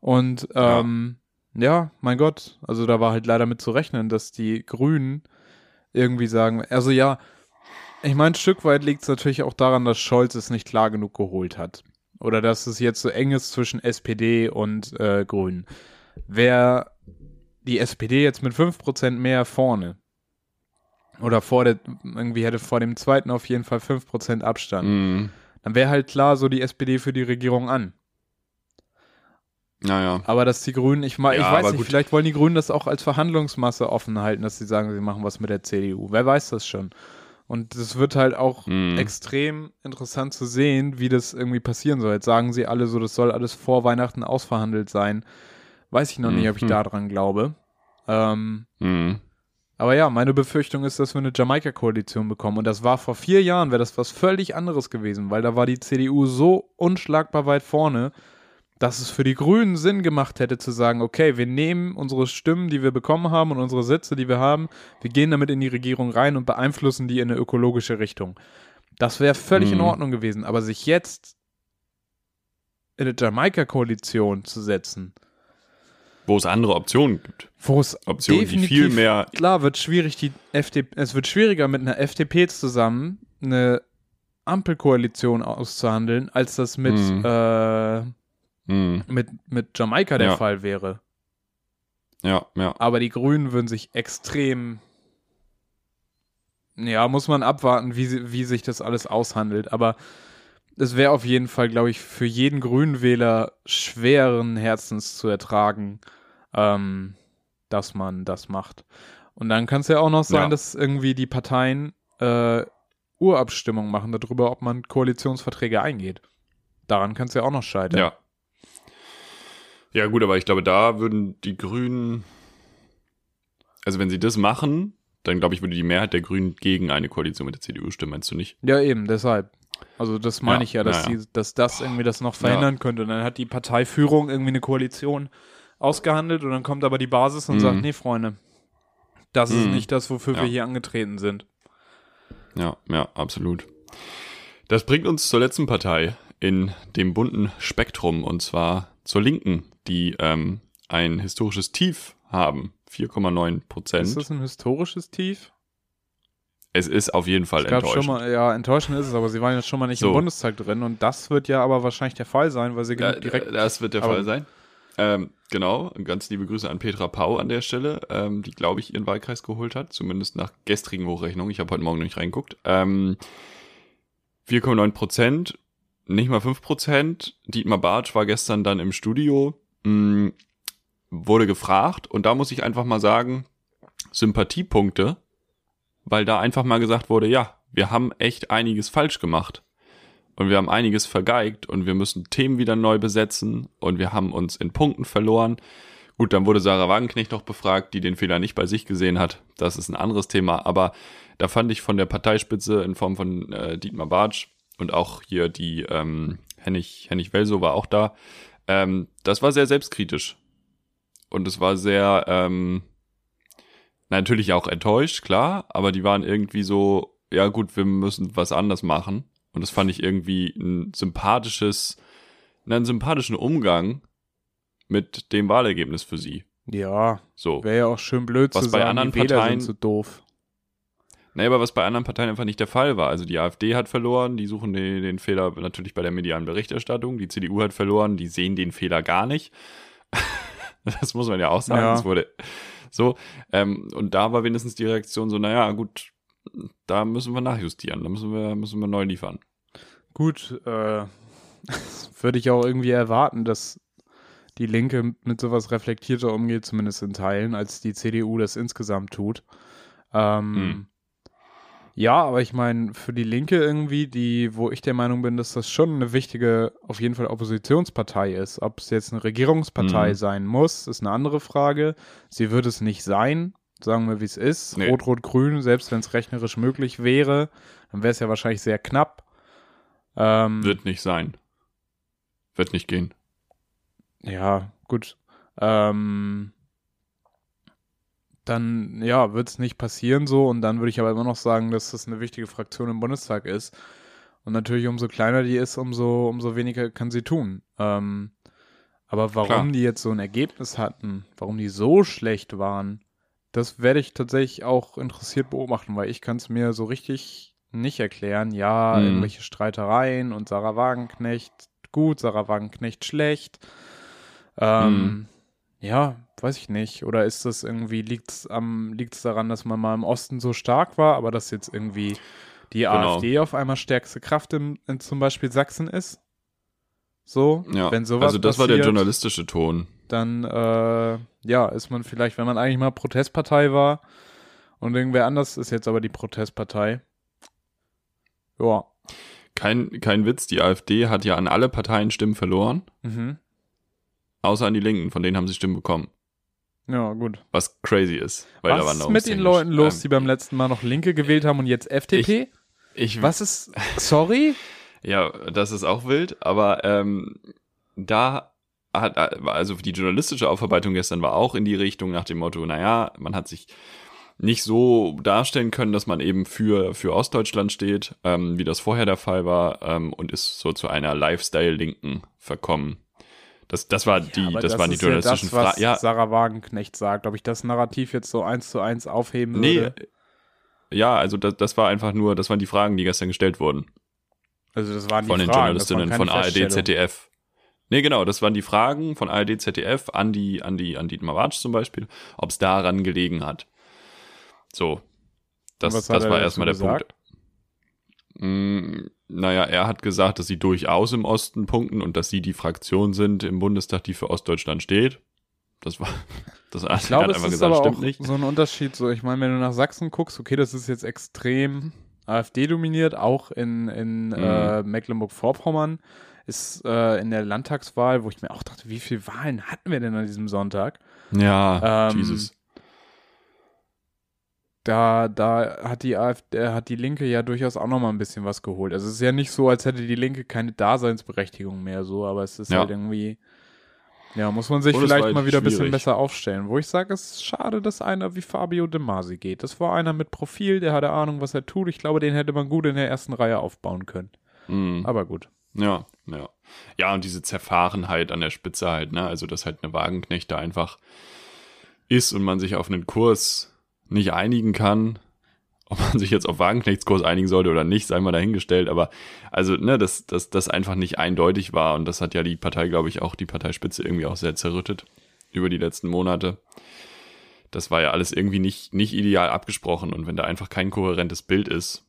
Speaker 1: Und ähm, ja. ja, mein Gott, also da war halt leider mit zu rechnen, dass die Grünen irgendwie sagen, also ja, ich meine, ein Stück weit liegt es natürlich auch daran, dass Scholz es nicht klar genug geholt hat. Oder dass es jetzt so eng ist zwischen SPD und äh, Grünen. Wer die SPD jetzt mit 5% mehr vorne oder vor der, irgendwie hätte vor dem zweiten auf jeden Fall 5% Abstand,
Speaker 2: Mhm.
Speaker 1: dann wäre halt klar so die SPD für die Regierung an.
Speaker 2: Naja.
Speaker 1: Aber dass die Grünen, ich, ma- ich
Speaker 2: Ja,
Speaker 1: weiß nicht,
Speaker 2: gut.
Speaker 1: vielleicht wollen die Grünen das auch als Verhandlungsmasse offen halten, dass sie sagen, sie machen was mit der CDU. Wer weiß das schon. Und es wird halt auch
Speaker 2: Mhm.
Speaker 1: extrem interessant zu sehen, wie das irgendwie passieren soll. Jetzt sagen sie alle so, das soll alles vor Weihnachten ausverhandelt sein. Weiß ich noch nicht, ob ich
Speaker 2: Mhm.
Speaker 1: daran glaube. Ähm,
Speaker 2: Mhm.
Speaker 1: aber ja, meine Befürchtung ist, dass wir eine Jamaika-Koalition bekommen. Und das war vor vier Jahren, wäre das was völlig anderes gewesen, weil da war die CDU so unschlagbar weit vorne, dass es für die Grünen Sinn gemacht hätte zu sagen, okay, wir nehmen unsere Stimmen, die wir bekommen haben und unsere Sitze, die wir haben, wir gehen damit in die Regierung rein und beeinflussen die in eine ökologische Richtung. Das wäre völlig in
Speaker 2: Mhm.
Speaker 1: Ordnung gewesen. Aber sich jetzt in eine Jamaika-Koalition zu setzen,
Speaker 2: Wo es andere Optionen gibt.
Speaker 1: wo es
Speaker 2: Optionen, die
Speaker 1: definitiv
Speaker 2: viel mehr.
Speaker 1: Klar wird schwierig, die FDP, es wird schwieriger mit einer FDP zusammen eine Ampelkoalition auszuhandeln, als das mit,
Speaker 2: Mhm.
Speaker 1: äh,
Speaker 2: Mhm.
Speaker 1: mit, mit Jamaika der
Speaker 2: Ja.
Speaker 1: Fall wäre.
Speaker 2: Ja, ja.
Speaker 1: Aber die Grünen würden sich extrem. Ja, muss man abwarten, wie, wie sich das alles aushandelt. Aber es wäre auf jeden Fall, glaube ich, für jeden Grünenwähler schweren Herzens zu ertragen, ähm, dass man das macht. Und dann kann es ja auch noch sein,
Speaker 2: Ja.
Speaker 1: dass irgendwie die Parteien äh, Urabstimmung machen darüber, ob man Koalitionsverträge eingeht. Daran kann es ja auch noch scheitern.
Speaker 2: Ja. Ja, gut, aber ich glaube, da würden die Grünen, also wenn sie das machen, dann glaube ich, würde die Mehrheit der Grünen gegen eine Koalition mit der CDU stimmen, meinst du nicht?
Speaker 1: Ja, eben, deshalb. Also das meine
Speaker 2: Ja,
Speaker 1: ich ja, dass,
Speaker 2: ja, ja.
Speaker 1: Die, dass das irgendwie das noch verhindern könnte. Und dann hat die Parteiführung irgendwie eine Koalition ausgehandelt und dann kommt aber die Basis und
Speaker 2: Mhm.
Speaker 1: sagt, nee, Freunde, das ist
Speaker 2: Mhm.
Speaker 1: nicht das, wofür
Speaker 2: Ja.
Speaker 1: wir hier angetreten sind.
Speaker 2: Ja, ja, absolut. Das bringt uns zur letzten Partei in dem bunten Spektrum und zwar zur Linken, die ähm, ein historisches Tief haben, 4,9%
Speaker 1: Ist
Speaker 2: Prozent.
Speaker 1: das ein historisches Tief?
Speaker 2: Es ist auf jeden Fall
Speaker 1: Ich glaube schon
Speaker 2: enttäuschend.
Speaker 1: mal, ja, enttäuschend ist es, aber sie waren jetzt schon mal nicht im
Speaker 2: So.
Speaker 1: Bundestag drin und das wird ja aber wahrscheinlich der Fall sein, weil sie
Speaker 2: Ja,
Speaker 1: genug direkt.
Speaker 2: das wird der Fall sein. Ähm, genau, ganz liebe Grüße an Petra Pau an der Stelle, ähm, die, glaube ich, ihren Wahlkreis geholt hat, zumindest nach gestrigen Hochrechnungen. Ich habe heute Morgen noch nicht reingeguckt. Ähm, 4,9 Prozent, nicht mal 5 Prozent. Dietmar Bartsch war gestern dann im Studio, mh, wurde gefragt und da muss ich einfach mal sagen, Sympathiepunkte, weil da einfach mal gesagt wurde, ja, wir haben echt einiges falsch gemacht und wir haben einiges vergeigt und wir müssen Themen wieder neu besetzen und wir haben uns in Punkten verloren. Gut, dann wurde Sarah Wagenknecht noch befragt, die den Fehler nicht bei sich gesehen hat. Das ist ein anderes Thema, aber da fand ich von der Parteispitze in Form von äh, Dietmar Bartsch und auch hier die ähm, Hennig, Hennig Welso war auch da. Ähm, das war sehr selbstkritisch. Und es war sehr, ähm, natürlich auch enttäuscht, klar, aber die waren irgendwie so, ja gut, wir müssen was anders machen. Und das fand ich irgendwie ein sympathisches, einen sympathischen Umgang mit dem Wahlergebnis für sie.
Speaker 1: Ja,
Speaker 2: So.
Speaker 1: wäre ja auch schön blöd
Speaker 2: Was
Speaker 1: zu
Speaker 2: bei
Speaker 1: sagen,
Speaker 2: anderen
Speaker 1: die Wähler
Speaker 2: Parteien-
Speaker 1: sind so doof.
Speaker 2: Naja, aber was bei anderen Parteien einfach nicht der Fall war. Also die AfD hat verloren, die suchen den, den Fehler natürlich bei der medialen Berichterstattung. Die CDU hat verloren, die sehen den Fehler gar nicht. [LAUGHS] das muss man ja auch sagen.
Speaker 1: Ja.
Speaker 2: Es wurde so. Ähm, und da war wenigstens die Reaktion so, naja, gut, da müssen wir nachjustieren, da müssen wir, müssen wir neu liefern.
Speaker 1: Gut, äh, [LAUGHS] würde ich auch irgendwie erwarten, dass die Linke mit sowas reflektierter umgeht, zumindest in Teilen, als die CDU das insgesamt tut. Ähm,
Speaker 2: Hm.
Speaker 1: Ja, aber ich meine, für die Linke irgendwie, die, wo ich der Meinung bin, dass das schon eine wichtige, auf jeden Fall Oppositionspartei ist. Ob es jetzt eine Regierungspartei
Speaker 2: Mhm.
Speaker 1: sein muss, ist eine andere Frage. Sie wird es nicht sein, sagen wir, wie es ist.
Speaker 2: Nee.
Speaker 1: Rot-Rot-Grün, selbst wenn es rechnerisch möglich wäre, dann wäre es ja wahrscheinlich sehr knapp. Ähm,
Speaker 2: Wird nicht sein. Wird nicht gehen.
Speaker 1: Ja, gut. Ähm, dann, ja, wird es nicht passieren so und dann würde ich aber immer noch sagen, dass das eine wichtige Fraktion im Bundestag ist. Und natürlich, umso kleiner die ist, umso, umso weniger kann sie tun. Ähm, Aber warum
Speaker 2: Klar.
Speaker 1: die jetzt so ein Ergebnis hatten, warum die so schlecht waren, das werde ich tatsächlich auch interessiert beobachten, weil ich kann es mir so richtig nicht erklären. Ja,
Speaker 2: Mhm.
Speaker 1: irgendwelche Streitereien und Sarah Wagenknecht gut, Sarah Wagenknecht schlecht. Ähm,
Speaker 2: Mhm.
Speaker 1: Ja, weiß ich nicht. Oder ist das irgendwie, liegt es liegt's daran, dass man mal im Osten so stark war, aber dass jetzt irgendwie die
Speaker 2: Genau.
Speaker 1: AfD auf einmal stärkste Kraft im, in zum Beispiel Sachsen ist? So,
Speaker 2: Ja,
Speaker 1: wenn sowas
Speaker 2: also das war der
Speaker 1: passiert,
Speaker 2: journalistische Ton.
Speaker 1: dann äh, ja, ist man vielleicht, wenn man eigentlich mal Protestpartei war und irgendwer anders ist jetzt aber die Protestpartei. Ja.
Speaker 2: Kein, kein Witz, die AfD hat ja an alle Parteien Stimmen verloren,
Speaker 1: Mhm.
Speaker 2: Außer an die Linken, von denen haben sie Stimmen bekommen.
Speaker 1: Ja, gut.
Speaker 2: Was crazy ist. Weil da
Speaker 1: Was
Speaker 2: waren
Speaker 1: ist mit den Leuten los,
Speaker 2: ähm,
Speaker 1: die beim letzten Mal noch Linke gewählt haben und jetzt FDP?
Speaker 2: Ich,
Speaker 1: Was ist, sorry? [LAUGHS]
Speaker 2: Ja, das ist auch wild, aber ähm, da hat, also die journalistische Aufarbeitung gestern war auch in die Richtung nach dem Motto, naja, man hat sich nicht so darstellen können, dass man eben für, für Ostdeutschland steht, ähm, wie das vorher der Fall war, ähm, und ist so zu einer Lifestyle-Linken verkommen. Das, das war die,
Speaker 1: aber
Speaker 2: das, waren die
Speaker 1: ist ja
Speaker 2: journalistischen
Speaker 1: das, was
Speaker 2: Fragen. Ja,
Speaker 1: Sarah Wagenknecht sagt. Ob ich das Narrativ jetzt so eins zu eins aufheben
Speaker 2: nee,
Speaker 1: würde?
Speaker 2: ja, also das, das war einfach nur, das waren die Fragen, die gestern gestellt wurden.
Speaker 1: Also das waren die
Speaker 2: von den
Speaker 1: Fragen, das waren
Speaker 2: Journalistinnen von ARD. ZDF. Nee, genau, das waren die Fragen von ARD, ZDF an die, an die, an Dietmar Watsch zum Beispiel, ob es daran gelegen hat. So. Das, das war erstmal der
Speaker 1: gesagt?
Speaker 2: Punkt. Naja, er hat gesagt, dass sie durchaus im Osten punkten und dass sie die Fraktion sind im Bundestag, die für Ostdeutschland steht. Das war, [LAUGHS] das hat
Speaker 1: Ich glaube,
Speaker 2: er
Speaker 1: es
Speaker 2: einfach
Speaker 1: ist
Speaker 2: gesagt,
Speaker 1: aber
Speaker 2: stimmt
Speaker 1: auch
Speaker 2: nicht.
Speaker 1: so ein Unterschied. So, ich meine, wenn du nach Sachsen guckst, okay, das ist jetzt extrem AfD dominiert, auch in, in
Speaker 2: Mhm.
Speaker 1: äh, Mecklenburg-Vorpommern ist äh, in der Landtagswahl, wo ich mir auch dachte, wie viele Wahlen hatten wir denn an diesem Sonntag?
Speaker 2: Ja,
Speaker 1: Ähm,
Speaker 2: Jesus.
Speaker 1: Da, da hat die AfD, hat die Linke ja durchaus auch noch mal ein bisschen was geholt. Also es ist ja nicht so, als hätte die Linke keine Daseinsberechtigung mehr so, aber es ist
Speaker 2: Ja.
Speaker 1: halt irgendwie, ja, muss man sich
Speaker 2: Und
Speaker 1: vielleicht mal wieder ein bisschen besser aufstellen. Wo ich sage, es ist schade, dass einer wie Fabio De Masi geht. Das war einer mit Profil, der hatte Ahnung, was er tut. Ich glaube, den hätte man gut in der ersten Reihe aufbauen können.
Speaker 2: Mm.
Speaker 1: Aber gut.
Speaker 2: Ja, ja. Ja, und diese Zerfahrenheit an der Spitze halt, ne? Also, dass halt eine Wagenknecht da einfach ist und man sich auf einen Kurs nicht einigen kann. Ob man sich jetzt auf Wagenknechtskurs einigen sollte oder nicht, sei mal dahingestellt. Aber also, ne, dass das, das einfach nicht eindeutig war. Und das hat ja die Partei, glaube ich, auch die Parteispitze irgendwie auch sehr zerrüttet über die letzten Monate. Das war ja alles irgendwie nicht, nicht ideal abgesprochen. Und wenn da einfach kein kohärentes Bild ist,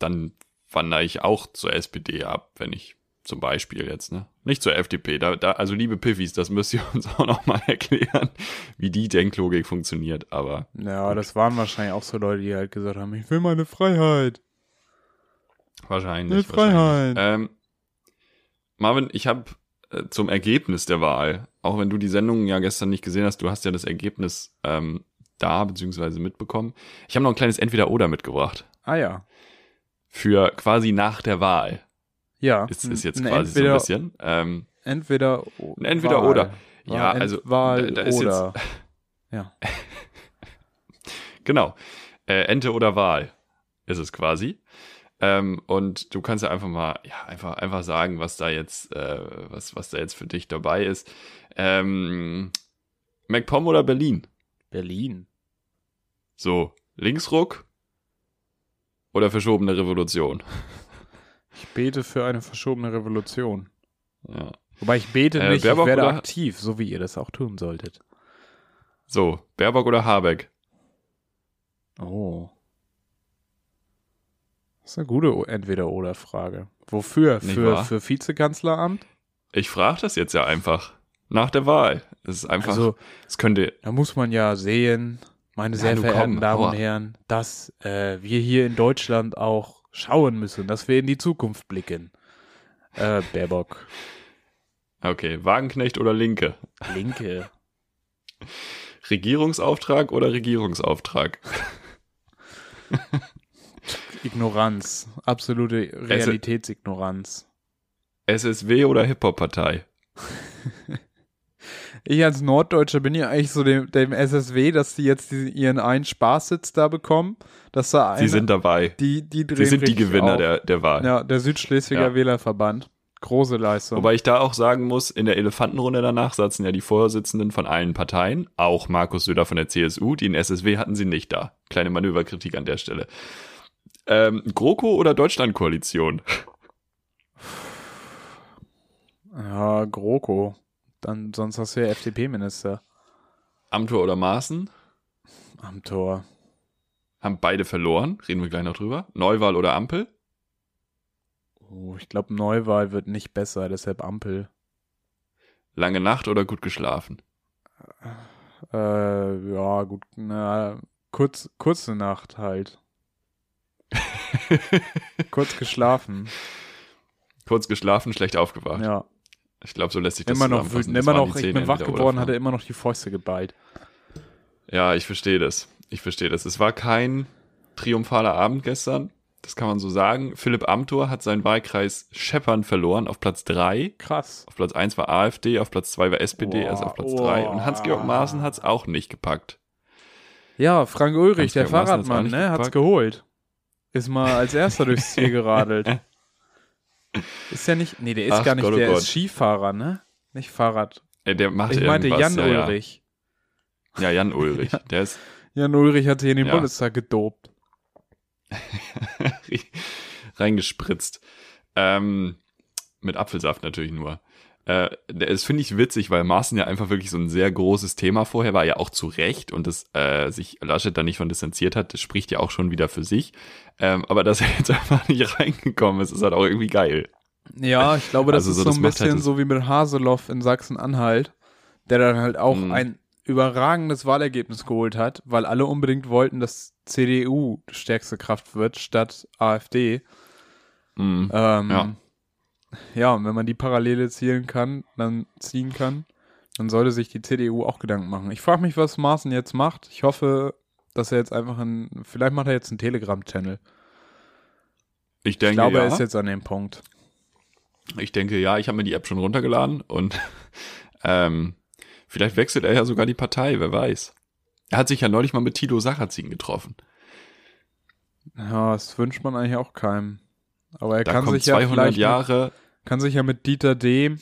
Speaker 2: dann wandere ich auch zur SPD ab, wenn ich zum Beispiel jetzt, ne? Nicht zur FDP. Da, da, also liebe Piffis, das müsst ihr [LAUGHS] uns auch noch mal erklären, wie die Denklogik funktioniert. Aber
Speaker 1: Ja, das waren wahrscheinlich auch so Leute, die halt gesagt haben, ich will meine Freiheit.
Speaker 2: wahrscheinlich.
Speaker 1: Mit Freiheit.
Speaker 2: wahrscheinlich. Ähm, Marvin, ich habe äh, zum Ergebnis der Wahl, auch wenn du die Sendung ja gestern nicht gesehen hast, du hast ja das Ergebnis ähm, da beziehungsweise mitbekommen. Ich habe noch ein kleines Entweder-Oder mitgebracht.
Speaker 1: Ah ja.
Speaker 2: Für quasi nach der Wahl.
Speaker 1: Ja.
Speaker 2: Ist, ist jetzt quasi
Speaker 1: entweder,
Speaker 2: so ein bisschen. Ähm,
Speaker 1: Entweder,
Speaker 2: Ein Entweder
Speaker 1: Wahl.
Speaker 2: oder. Ja, also,
Speaker 1: Wahl
Speaker 2: da- da ist
Speaker 1: oder. [LAUGHS] ja. [LAUGHS]
Speaker 2: Genau. Äh, Ente oder Wahl ist es quasi. Ähm, und du kannst ja einfach mal, ja, einfach, einfach sagen, was da jetzt, äh, was, was da jetzt für dich dabei ist. Ähm, MacPom oder Berlin?
Speaker 1: Berlin.
Speaker 2: So, Linksruck oder verschobene Revolution? [LAUGHS]
Speaker 1: Ich bete für eine verschobene Revolution.
Speaker 2: Ja.
Speaker 1: Wobei ich bete
Speaker 2: Äh,
Speaker 1: nicht,
Speaker 2: Baerbock
Speaker 1: ich werde aktiv, so wie ihr das auch tun solltet.
Speaker 2: So, Baerbock oder Habeck?
Speaker 1: Oh. Das ist eine gute Entweder-Oder-Frage. Wofür?
Speaker 2: Nicht
Speaker 1: Für,
Speaker 2: wahr?
Speaker 1: für Vizekanzleramt?
Speaker 2: Ich frage das jetzt ja einfach. Nach der Wahl. Das ist einfach,
Speaker 1: Also,
Speaker 2: es könnte,
Speaker 1: da muss man ja sehen, meine
Speaker 2: Ja,
Speaker 1: sehr verehrten
Speaker 2: komm,
Speaker 1: Damen und. Herren, dass äh, wir hier in Deutschland auch schauen müssen, dass wir in die Zukunft blicken. Äh, Baerbock.
Speaker 2: okay, Wagenknecht oder Linke?
Speaker 1: Linke.
Speaker 2: Regierungsauftrag oder Regierungsauftrag? [LAUGHS]
Speaker 1: Ignoranz. Absolute Realitätsignoranz.
Speaker 2: SSW oder Hip-Hop-Partei? [LAUGHS]
Speaker 1: Ich als Norddeutscher bin ja eigentlich so dem, dem SSW, dass die jetzt die, ihren einen Spaßsitz da bekommen. Dass da eine,
Speaker 2: Sie sind dabei.
Speaker 1: die, die drehen
Speaker 2: Sie sind die Gewinner
Speaker 1: auf.
Speaker 2: der, der Wahl.
Speaker 1: Ja, der Südschleswiger
Speaker 2: Ja.
Speaker 1: Wählerverband. Große Leistung.
Speaker 2: Wobei ich da auch sagen muss, in der Elefantenrunde danach saßen ja die Vorsitzenden von allen Parteien, auch Markus Söder von der CSU, die in SSW hatten sie nicht da. Kleine Manöverkritik an der Stelle. Ähm, GroKo oder Deutschlandkoalition?
Speaker 1: Ja, GroKo. Dann, sonst hast du ja FDP-Minister
Speaker 2: Amtor oder Maaßen?
Speaker 1: am Tor.
Speaker 2: Haben beide verloren, reden wir gleich noch drüber. Neuwahl oder Ampel?
Speaker 1: Oh, ich glaube, Neuwahl wird nicht besser, deshalb Ampel.
Speaker 2: Lange Nacht oder gut geschlafen?
Speaker 1: Äh, ja, gut, na, kurz, kurze Nacht halt. [LAUGHS] kurz geschlafen.
Speaker 2: Kurz geschlafen, schlecht aufgewacht.
Speaker 1: Ja.
Speaker 2: Ich glaube, so lässt sich das
Speaker 1: Immer noch wütend, immer noch, ich bin wach geworden,
Speaker 2: oder.
Speaker 1: hatte immer noch die Fäuste geballt.
Speaker 2: Ja, ich verstehe das. Ich verstehe das. Es war kein triumphaler Abend gestern. Das kann man so sagen. Philipp Amthor hat seinen Wahlkreis Scheppern verloren auf Platz drei.
Speaker 1: Krass.
Speaker 2: Auf Platz eins war AfD, auf Platz zwei war SPD,
Speaker 1: Boah,
Speaker 2: er ist auf Platz
Speaker 1: oh.
Speaker 2: drei. Und Hans-Georg Maaßen hat es auch nicht gepackt.
Speaker 1: Ja, Frank Ulrich, der
Speaker 2: hat's
Speaker 1: Fahrradmann, ne, hat's
Speaker 2: gepackt.
Speaker 1: geholt. Ist mal als erster [LAUGHS] durchs Ziel geradelt. [LAUGHS] Ist ja nicht, nee, der ist
Speaker 2: Ach
Speaker 1: gar nicht,
Speaker 2: Gott, oh
Speaker 1: der
Speaker 2: Gott.
Speaker 1: ist Skifahrer, ne? Nicht Fahrrad.
Speaker 2: Äh, Der macht
Speaker 1: Ich meinte Jan
Speaker 2: ja, ja.
Speaker 1: Ulrich.
Speaker 2: Ja, Jan Ulrich. [LAUGHS] Der ist
Speaker 1: Jan Ulrich hat sich in den
Speaker 2: Ja.
Speaker 1: Bundestag gedopt. [LAUGHS]
Speaker 2: reingespritzt. Ähm, mit Apfelsaft natürlich nur. Äh, das finde ich witzig, weil Maaßen ja einfach wirklich so ein sehr großes Thema vorher war, ja auch zu Recht und dass äh, sich Laschet da nicht von distanziert hat, das spricht ja auch schon wieder für sich. Ähm, aber dass er jetzt [LAUGHS] einfach nicht reingekommen ist, ist halt auch irgendwie geil.
Speaker 1: Ja, ich glaube, das
Speaker 2: Also
Speaker 1: ist
Speaker 2: so,
Speaker 1: so ein bisschen
Speaker 2: halt
Speaker 1: so wie mit Haseloff in Sachsen-Anhalt, der dann halt auch
Speaker 2: Mhm.
Speaker 1: ein überragendes Wahlergebnis geholt hat, weil alle unbedingt wollten, dass CDU die stärkste Kraft wird statt AfD.
Speaker 2: Mhm.
Speaker 1: Ähm,
Speaker 2: Ja.
Speaker 1: Ja. und wenn man die Parallele zielen kann, dann ziehen kann, dann sollte sich die CDU auch Gedanken machen. Ich frage mich, was Maaßen jetzt macht. Ich hoffe, dass er jetzt einfach ein, vielleicht macht er jetzt einen Telegram-Channel.
Speaker 2: Ich
Speaker 1: Ich
Speaker 2: denke,
Speaker 1: glaube,
Speaker 2: ja.
Speaker 1: er ist jetzt an dem Punkt.
Speaker 2: Ich denke, ja, ich habe mir die App schon runtergeladen und [LAUGHS] ähm, vielleicht wechselt er ja sogar die Partei, wer weiß. Er hat sich ja neulich mal mit Tilo Sarrazin getroffen.
Speaker 1: Ja, das wünscht man eigentlich auch keinem. Aber er
Speaker 2: Da
Speaker 1: kann
Speaker 2: kommt
Speaker 1: sich ja
Speaker 2: 200
Speaker 1: vielleicht
Speaker 2: Jahre.
Speaker 1: Kann sich ja mit Dieter D.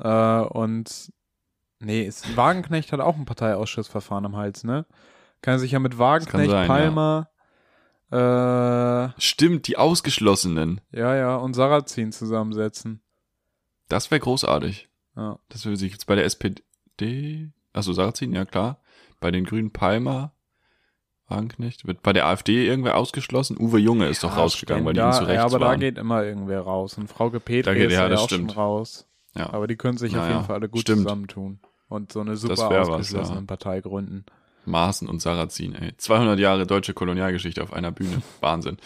Speaker 1: Äh, und nee, ist, Wagenknecht hat auch ein Parteiausschussverfahren am Hals, ne? Kann sich ja mit Wagenknecht,
Speaker 2: sein, ja.
Speaker 1: Palmer, äh,
Speaker 2: Stimmt, die Ausgeschlossenen.
Speaker 1: ja, ja, und Sarrazin zusammensetzen.
Speaker 2: Das wäre großartig.
Speaker 1: Ja.
Speaker 2: Das würde sich jetzt bei der SPD. Achso, Sarrazin, ja klar. Bei den Grünen Palmer. Wagenknecht. Wird bei der AfD irgendwer ausgeschlossen? Uwe Junge ist doch
Speaker 1: Ja,
Speaker 2: rausgegangen, weil
Speaker 1: stimmt,
Speaker 2: die ihm
Speaker 1: da,
Speaker 2: zu rechts
Speaker 1: ja, aber da
Speaker 2: waren.
Speaker 1: geht immer irgendwer raus. Und Frau Petri
Speaker 2: Da geht-
Speaker 1: ist
Speaker 2: ja,
Speaker 1: ja, auch
Speaker 2: stimmt.
Speaker 1: schon raus.
Speaker 2: ja.
Speaker 1: Aber die können sich auf
Speaker 2: Naja,
Speaker 1: jeden Fall alle gut
Speaker 2: stimmt.
Speaker 1: zusammentun. Und so eine super
Speaker 2: was,
Speaker 1: ausgeschlossene
Speaker 2: ja.
Speaker 1: Partei gründen.
Speaker 2: Maaßen und Sarrazin, ey. 200 Jahre deutsche Kolonialgeschichte auf einer Bühne. [LAUGHS] Wahnsinn.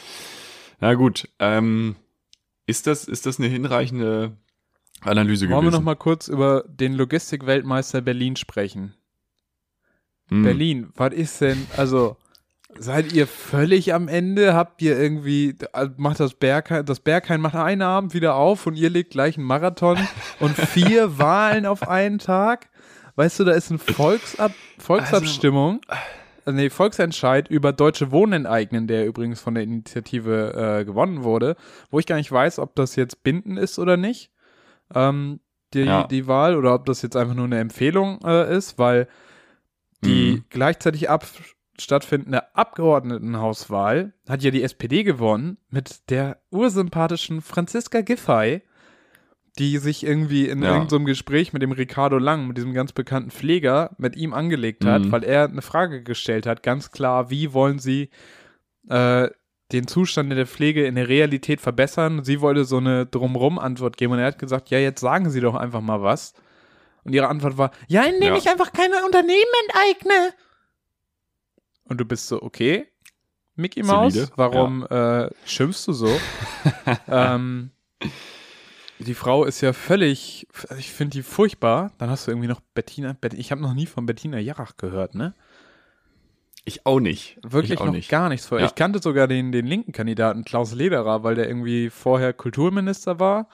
Speaker 2: Na gut, ähm, ist das, ist das eine hinreichende Analyse
Speaker 1: Wollen wir
Speaker 2: gewesen?
Speaker 1: noch mal kurz über den Logistik-Weltmeister Berlin sprechen?
Speaker 2: Hm.
Speaker 1: Berlin, was ist denn, also, seid ihr völlig am Ende? Habt ihr irgendwie, äh, macht das Berghain, das Berghain macht einen Abend wieder auf und ihr legt gleich einen Marathon und vier [LAUGHS] Wahlen auf einen Tag? Weißt du, da ist eine Volksab Volksabstimmung, äh, nee, Volksentscheid über deutsche Wohnen enteignen, der übrigens von der Initiative äh, gewonnen wurde, wo ich gar nicht weiß, ob das jetzt bindend ist oder nicht, ähm, die,
Speaker 2: Ja.
Speaker 1: die Wahl, oder ob das jetzt einfach nur eine Empfehlung äh, ist, weil die
Speaker 2: Mhm.
Speaker 1: gleichzeitig ab stattfindende Abgeordnetenhauswahl hat ja die SPD gewonnen mit der ursympathischen Franziska Giffey, die sich irgendwie in
Speaker 2: Ja.
Speaker 1: irgendeinem Gespräch mit dem Ricardo Lang, mit diesem ganz bekannten Pfleger, mit ihm angelegt hat,
Speaker 2: Mhm.
Speaker 1: weil er eine Frage gestellt hat, ganz klar, wie wollen sie äh, den Zustand der Pflege in der Realität verbessern? Sie wollte so eine Drumrum-Antwort geben und er hat gesagt, ja, jetzt sagen Sie doch einfach mal was. Und ihre Antwort war, ja, indem
Speaker 2: Ja.
Speaker 1: ich einfach keine Unternehmen enteigne. Und du bist so, okay, Mickey Mouse, warum äh, schimpfst du so? [LAUGHS] ähm, die Frau ist ja völlig, ich finde die furchtbar. Dann hast du irgendwie noch Bettina, Bet ich habe noch nie von Bettina Jarach gehört, ne?
Speaker 2: Ich auch nicht.
Speaker 1: Wirklich
Speaker 2: ich auch
Speaker 1: noch
Speaker 2: nicht.
Speaker 1: gar nichts vor.
Speaker 2: Ja.
Speaker 1: Ich kannte sogar den, den linken Kandidaten Klaus Lederer, weil der irgendwie vorher Kulturminister war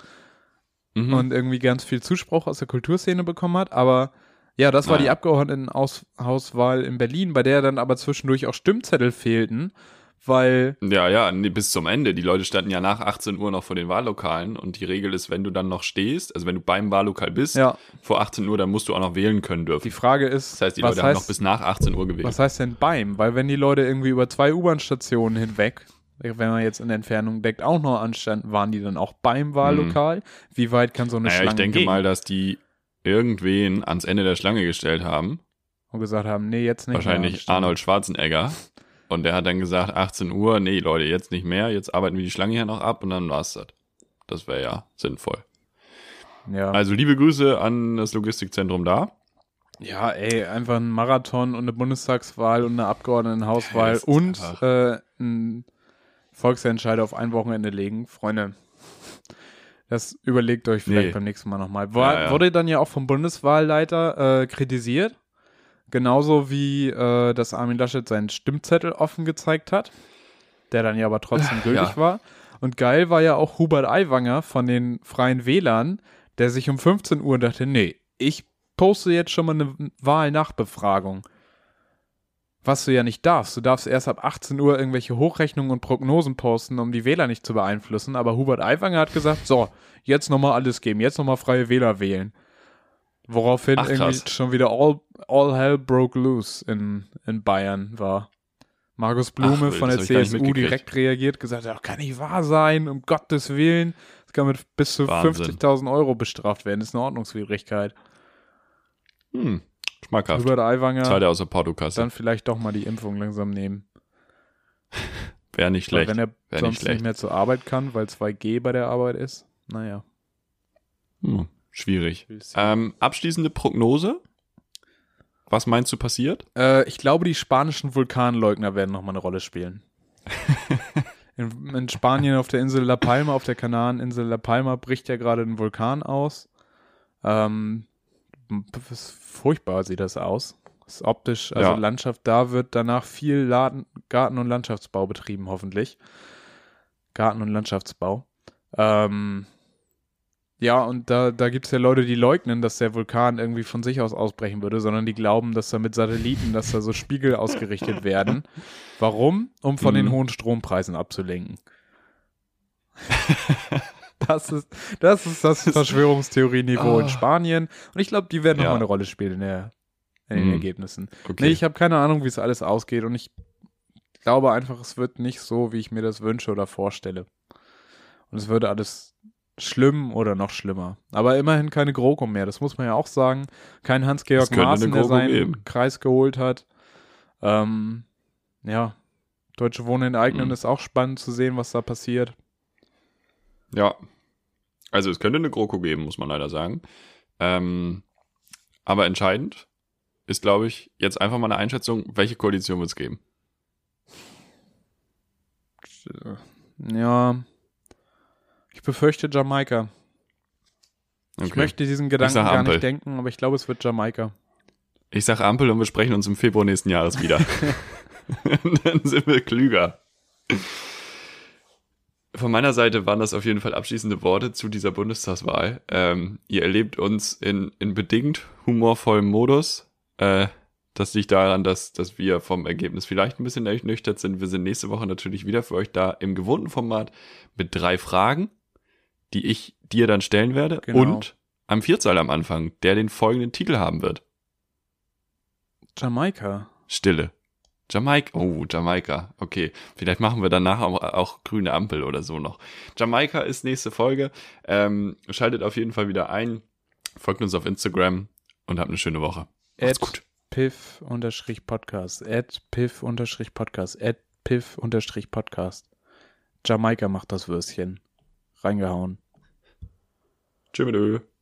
Speaker 2: Mhm.
Speaker 1: und irgendwie ganz viel Zuspruch aus der Kulturszene bekommen hat. Aber ja, das war
Speaker 2: Naja.
Speaker 1: die Abgeordnetenhauswahl in Berlin, bei der dann aber zwischendurch auch Stimmzettel fehlten, weil
Speaker 2: Ja, ja, nee, bis zum Ende. Die Leute standen ja nach 18 Uhr noch vor den Wahllokalen und die Regel ist, wenn du dann noch stehst, also wenn du beim Wahllokal bist,
Speaker 1: Ja.
Speaker 2: vor 18 Uhr, dann musst du auch noch wählen können dürfen.
Speaker 1: die Frage ist,
Speaker 2: Das heißt, die
Speaker 1: was,
Speaker 2: Leute haben noch
Speaker 1: heißt,
Speaker 2: bis nach 18 Uhr gewählt.
Speaker 1: was heißt denn beim? Weil wenn die Leute irgendwie über zwei U-Bahn-Stationen hinweg, wenn man jetzt in der Entfernung deckt, auch noch anstanden, waren die dann auch beim Wahllokal? Wie weit kann so eine
Speaker 2: Mhm. naja,
Speaker 1: Schlange
Speaker 2: ich denke
Speaker 1: gehen?
Speaker 2: mal, dass die irgendwen ans Ende der Schlange gestellt haben.
Speaker 1: Und gesagt haben, nee, jetzt nicht mehr
Speaker 2: Wahrscheinlich
Speaker 1: anstellen.
Speaker 2: Arnold Schwarzenegger. Und der hat dann gesagt, 18 Uhr, nee, Leute, jetzt nicht mehr, jetzt arbeiten wir die Schlange hier noch ab und dann war's das. Das wäre ja sinnvoll.
Speaker 1: Ja.
Speaker 2: Also liebe Grüße an das Logistikzentrum da.
Speaker 1: Ja, ey, einfach ein Marathon und eine Bundestagswahl und eine Abgeordnetenhauswahl
Speaker 2: ist
Speaker 1: und äh, ein Volksentscheid auf ein Wochenende legen. Freunde, das überlegt euch vielleicht
Speaker 2: Nee.
Speaker 1: beim nächsten Mal nochmal. War,
Speaker 2: Ja, ja.
Speaker 1: Wurde dann ja auch vom Bundeswahlleiter äh, kritisiert. Genauso wie, äh, dass Armin Laschet seinen Stimmzettel offen gezeigt hat, der dann ja aber trotzdem [LAUGHS] gültig
Speaker 2: Ja.
Speaker 1: war. Und geil war ja auch Hubert Aiwanger von den Freien Wählern, der sich um 15 Uhr dachte, nee, ich poste jetzt schon mal eine Wahlnachbefragung. Was du ja nicht darfst. Du darfst erst ab 18 Uhr irgendwelche Hochrechnungen und Prognosen posten, um die Wähler nicht zu beeinflussen. Aber Hubert Aiwanger hat gesagt, so, jetzt nochmal alles geben, jetzt nochmal freie Wähler wählen. Woraufhin
Speaker 2: Ach,
Speaker 1: irgendwie schon wieder all, all hell broke loose in, in Bayern war. Markus Blume
Speaker 2: wild,
Speaker 1: von der CSU direkt reagiert, gesagt, das kann nicht wahr sein, um Gottes Willen. Das kann mit bis zu
Speaker 2: Wahnsinn.
Speaker 1: 50.000 Euro bestraft werden. Das ist eine Ordnungswidrigkeit.
Speaker 2: Hm, schmackhaft.
Speaker 1: Hubert Aiwanger
Speaker 2: Zweite aus der Portokasse.
Speaker 1: dann vielleicht doch mal die Impfung langsam nehmen. [LAUGHS]
Speaker 2: Wäre nicht schlecht.
Speaker 1: wenn er
Speaker 2: Wär nicht
Speaker 1: sonst nicht,
Speaker 2: schlecht.
Speaker 1: mehr zur Arbeit kann, weil 2G bei der Arbeit ist. Naja.
Speaker 2: Hm, schwierig. Ähm, abschließende Prognose. Was meinst du passiert?
Speaker 1: Äh, ich glaube, die spanischen Vulkanleugner werden nochmal eine Rolle spielen. [LAUGHS] in, in Spanien auf der Insel La Palma, auf der Kanareninsel La Palma, bricht ja gerade ein Vulkan aus. Ähm, furchtbar sieht das aus. Das ist optisch, also
Speaker 2: Ja.
Speaker 1: Landschaft, da wird danach viel Laden, Garten- und Landschaftsbau betrieben, hoffentlich. Garten- und Landschaftsbau. Ähm, ja, und da, da gibt es ja Leute, die leugnen, dass der Vulkan irgendwie von sich aus ausbrechen würde, sondern die glauben, dass da mit Satelliten, dass da so Spiegel ausgerichtet werden. Warum? Um von den
Speaker 2: Mhm.
Speaker 1: hohen Strompreisen abzulenken. [LAUGHS] Das ist das, ist das [LAUGHS] Verschwörungstheorie-Niveau in
Speaker 2: Ah.
Speaker 1: Spanien. Und ich glaube, die werden
Speaker 2: Ja.
Speaker 1: nochmal eine Rolle spielen in, der, in den
Speaker 2: Mhm.
Speaker 1: Ergebnissen.
Speaker 2: Okay.
Speaker 1: Nee, ich habe keine Ahnung, wie es alles ausgeht und ich glaube einfach, es wird nicht so, wie ich mir das wünsche oder vorstelle. Und es wird alles schlimm oder noch schlimmer. Aber immerhin keine GroKo mehr, das muss man ja auch sagen. Kein Hans-Georg Maaßen, der seinen
Speaker 2: geben.
Speaker 1: Kreis geholt hat. Ähm, ja, Deutsche Wohnen enteignen
Speaker 2: Mhm.
Speaker 1: ist auch spannend zu sehen, was da passiert.
Speaker 2: Ja. Also es könnte eine GroKo geben, muss man leider sagen. Ähm, aber entscheidend ist, glaube ich, jetzt einfach mal eine Einschätzung, welche Koalition wird es geben.
Speaker 1: Ja, ich befürchte Jamaika. Ich
Speaker 2: Okay.
Speaker 1: möchte diesen Gedanken gar nicht denken, aber ich glaube, es wird Jamaika.
Speaker 2: Ich sag Ampel und wir sprechen uns im Februar nächsten Jahres wieder. [LAUGHS] [LAUGHS] Dann sind wir klüger. Von meiner Seite waren das auf jeden Fall abschließende Worte zu dieser Bundestagswahl. Ähm, ihr erlebt uns in, in bedingt humorvollem Modus. Äh, das liegt daran, dass, dass wir vom Ergebnis vielleicht ein bisschen ernüchtert sind. Wir sind nächste Woche natürlich wieder für euch da im gewohnten Format mit drei Fragen, die ich dir dann stellen werde.
Speaker 1: Genau.
Speaker 2: Und am Vierzahl am Anfang, der den folgenden Titel haben wird.
Speaker 1: Jamaika.
Speaker 2: Stille. Jamaika. Oh, Jamaika. Okay. Vielleicht machen wir danach auch, auch grüne Ampel oder so noch. Jamaika ist nächste Folge. Ähm, schaltet auf jeden Fall wieder ein. Folgt uns auf Instagram und habt eine schöne Woche. Macht's gut.
Speaker 1: Piff unterstrich Podcast. At Piff unterstrich Podcast. At Piff unterstrich Podcast. Jamaika macht das Würstchen. Reingehauen.
Speaker 2: Tschüss.